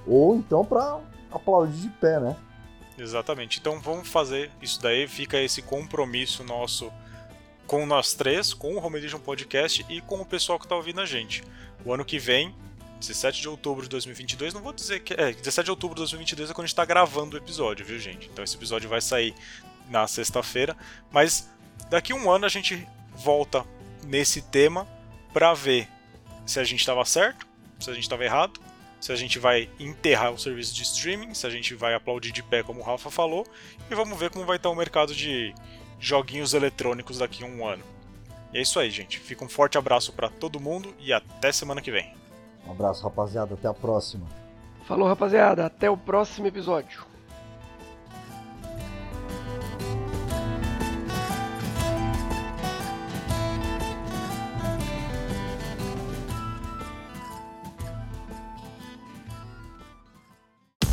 Ou então pra aplaudir de pé, né? Exatamente. Então vamos fazer isso daí. Fica esse compromisso nosso com nós três, com o Home Edition Podcast e com o pessoal que está ouvindo a gente. O ano que vem, 17 de outubro de 2022, não vou dizer que. É, 17 de outubro de 2022 é quando a gente está gravando o episódio, viu, gente? Então esse episódio vai sair na sexta-feira. Mas daqui um ano a gente volta nesse tema para ver se a gente estava certo, se a gente estava errado, se a gente vai enterrar o serviço de streaming, se a gente vai aplaudir de pé, como o Rafa falou, e vamos ver como vai estar o mercado de joguinhos eletrônicos daqui a um ano. E é isso aí, gente. Fica um forte abraço para todo mundo e até semana que vem. Um abraço, rapaziada. Até a próxima. Falou, rapaziada. Até o próximo episódio.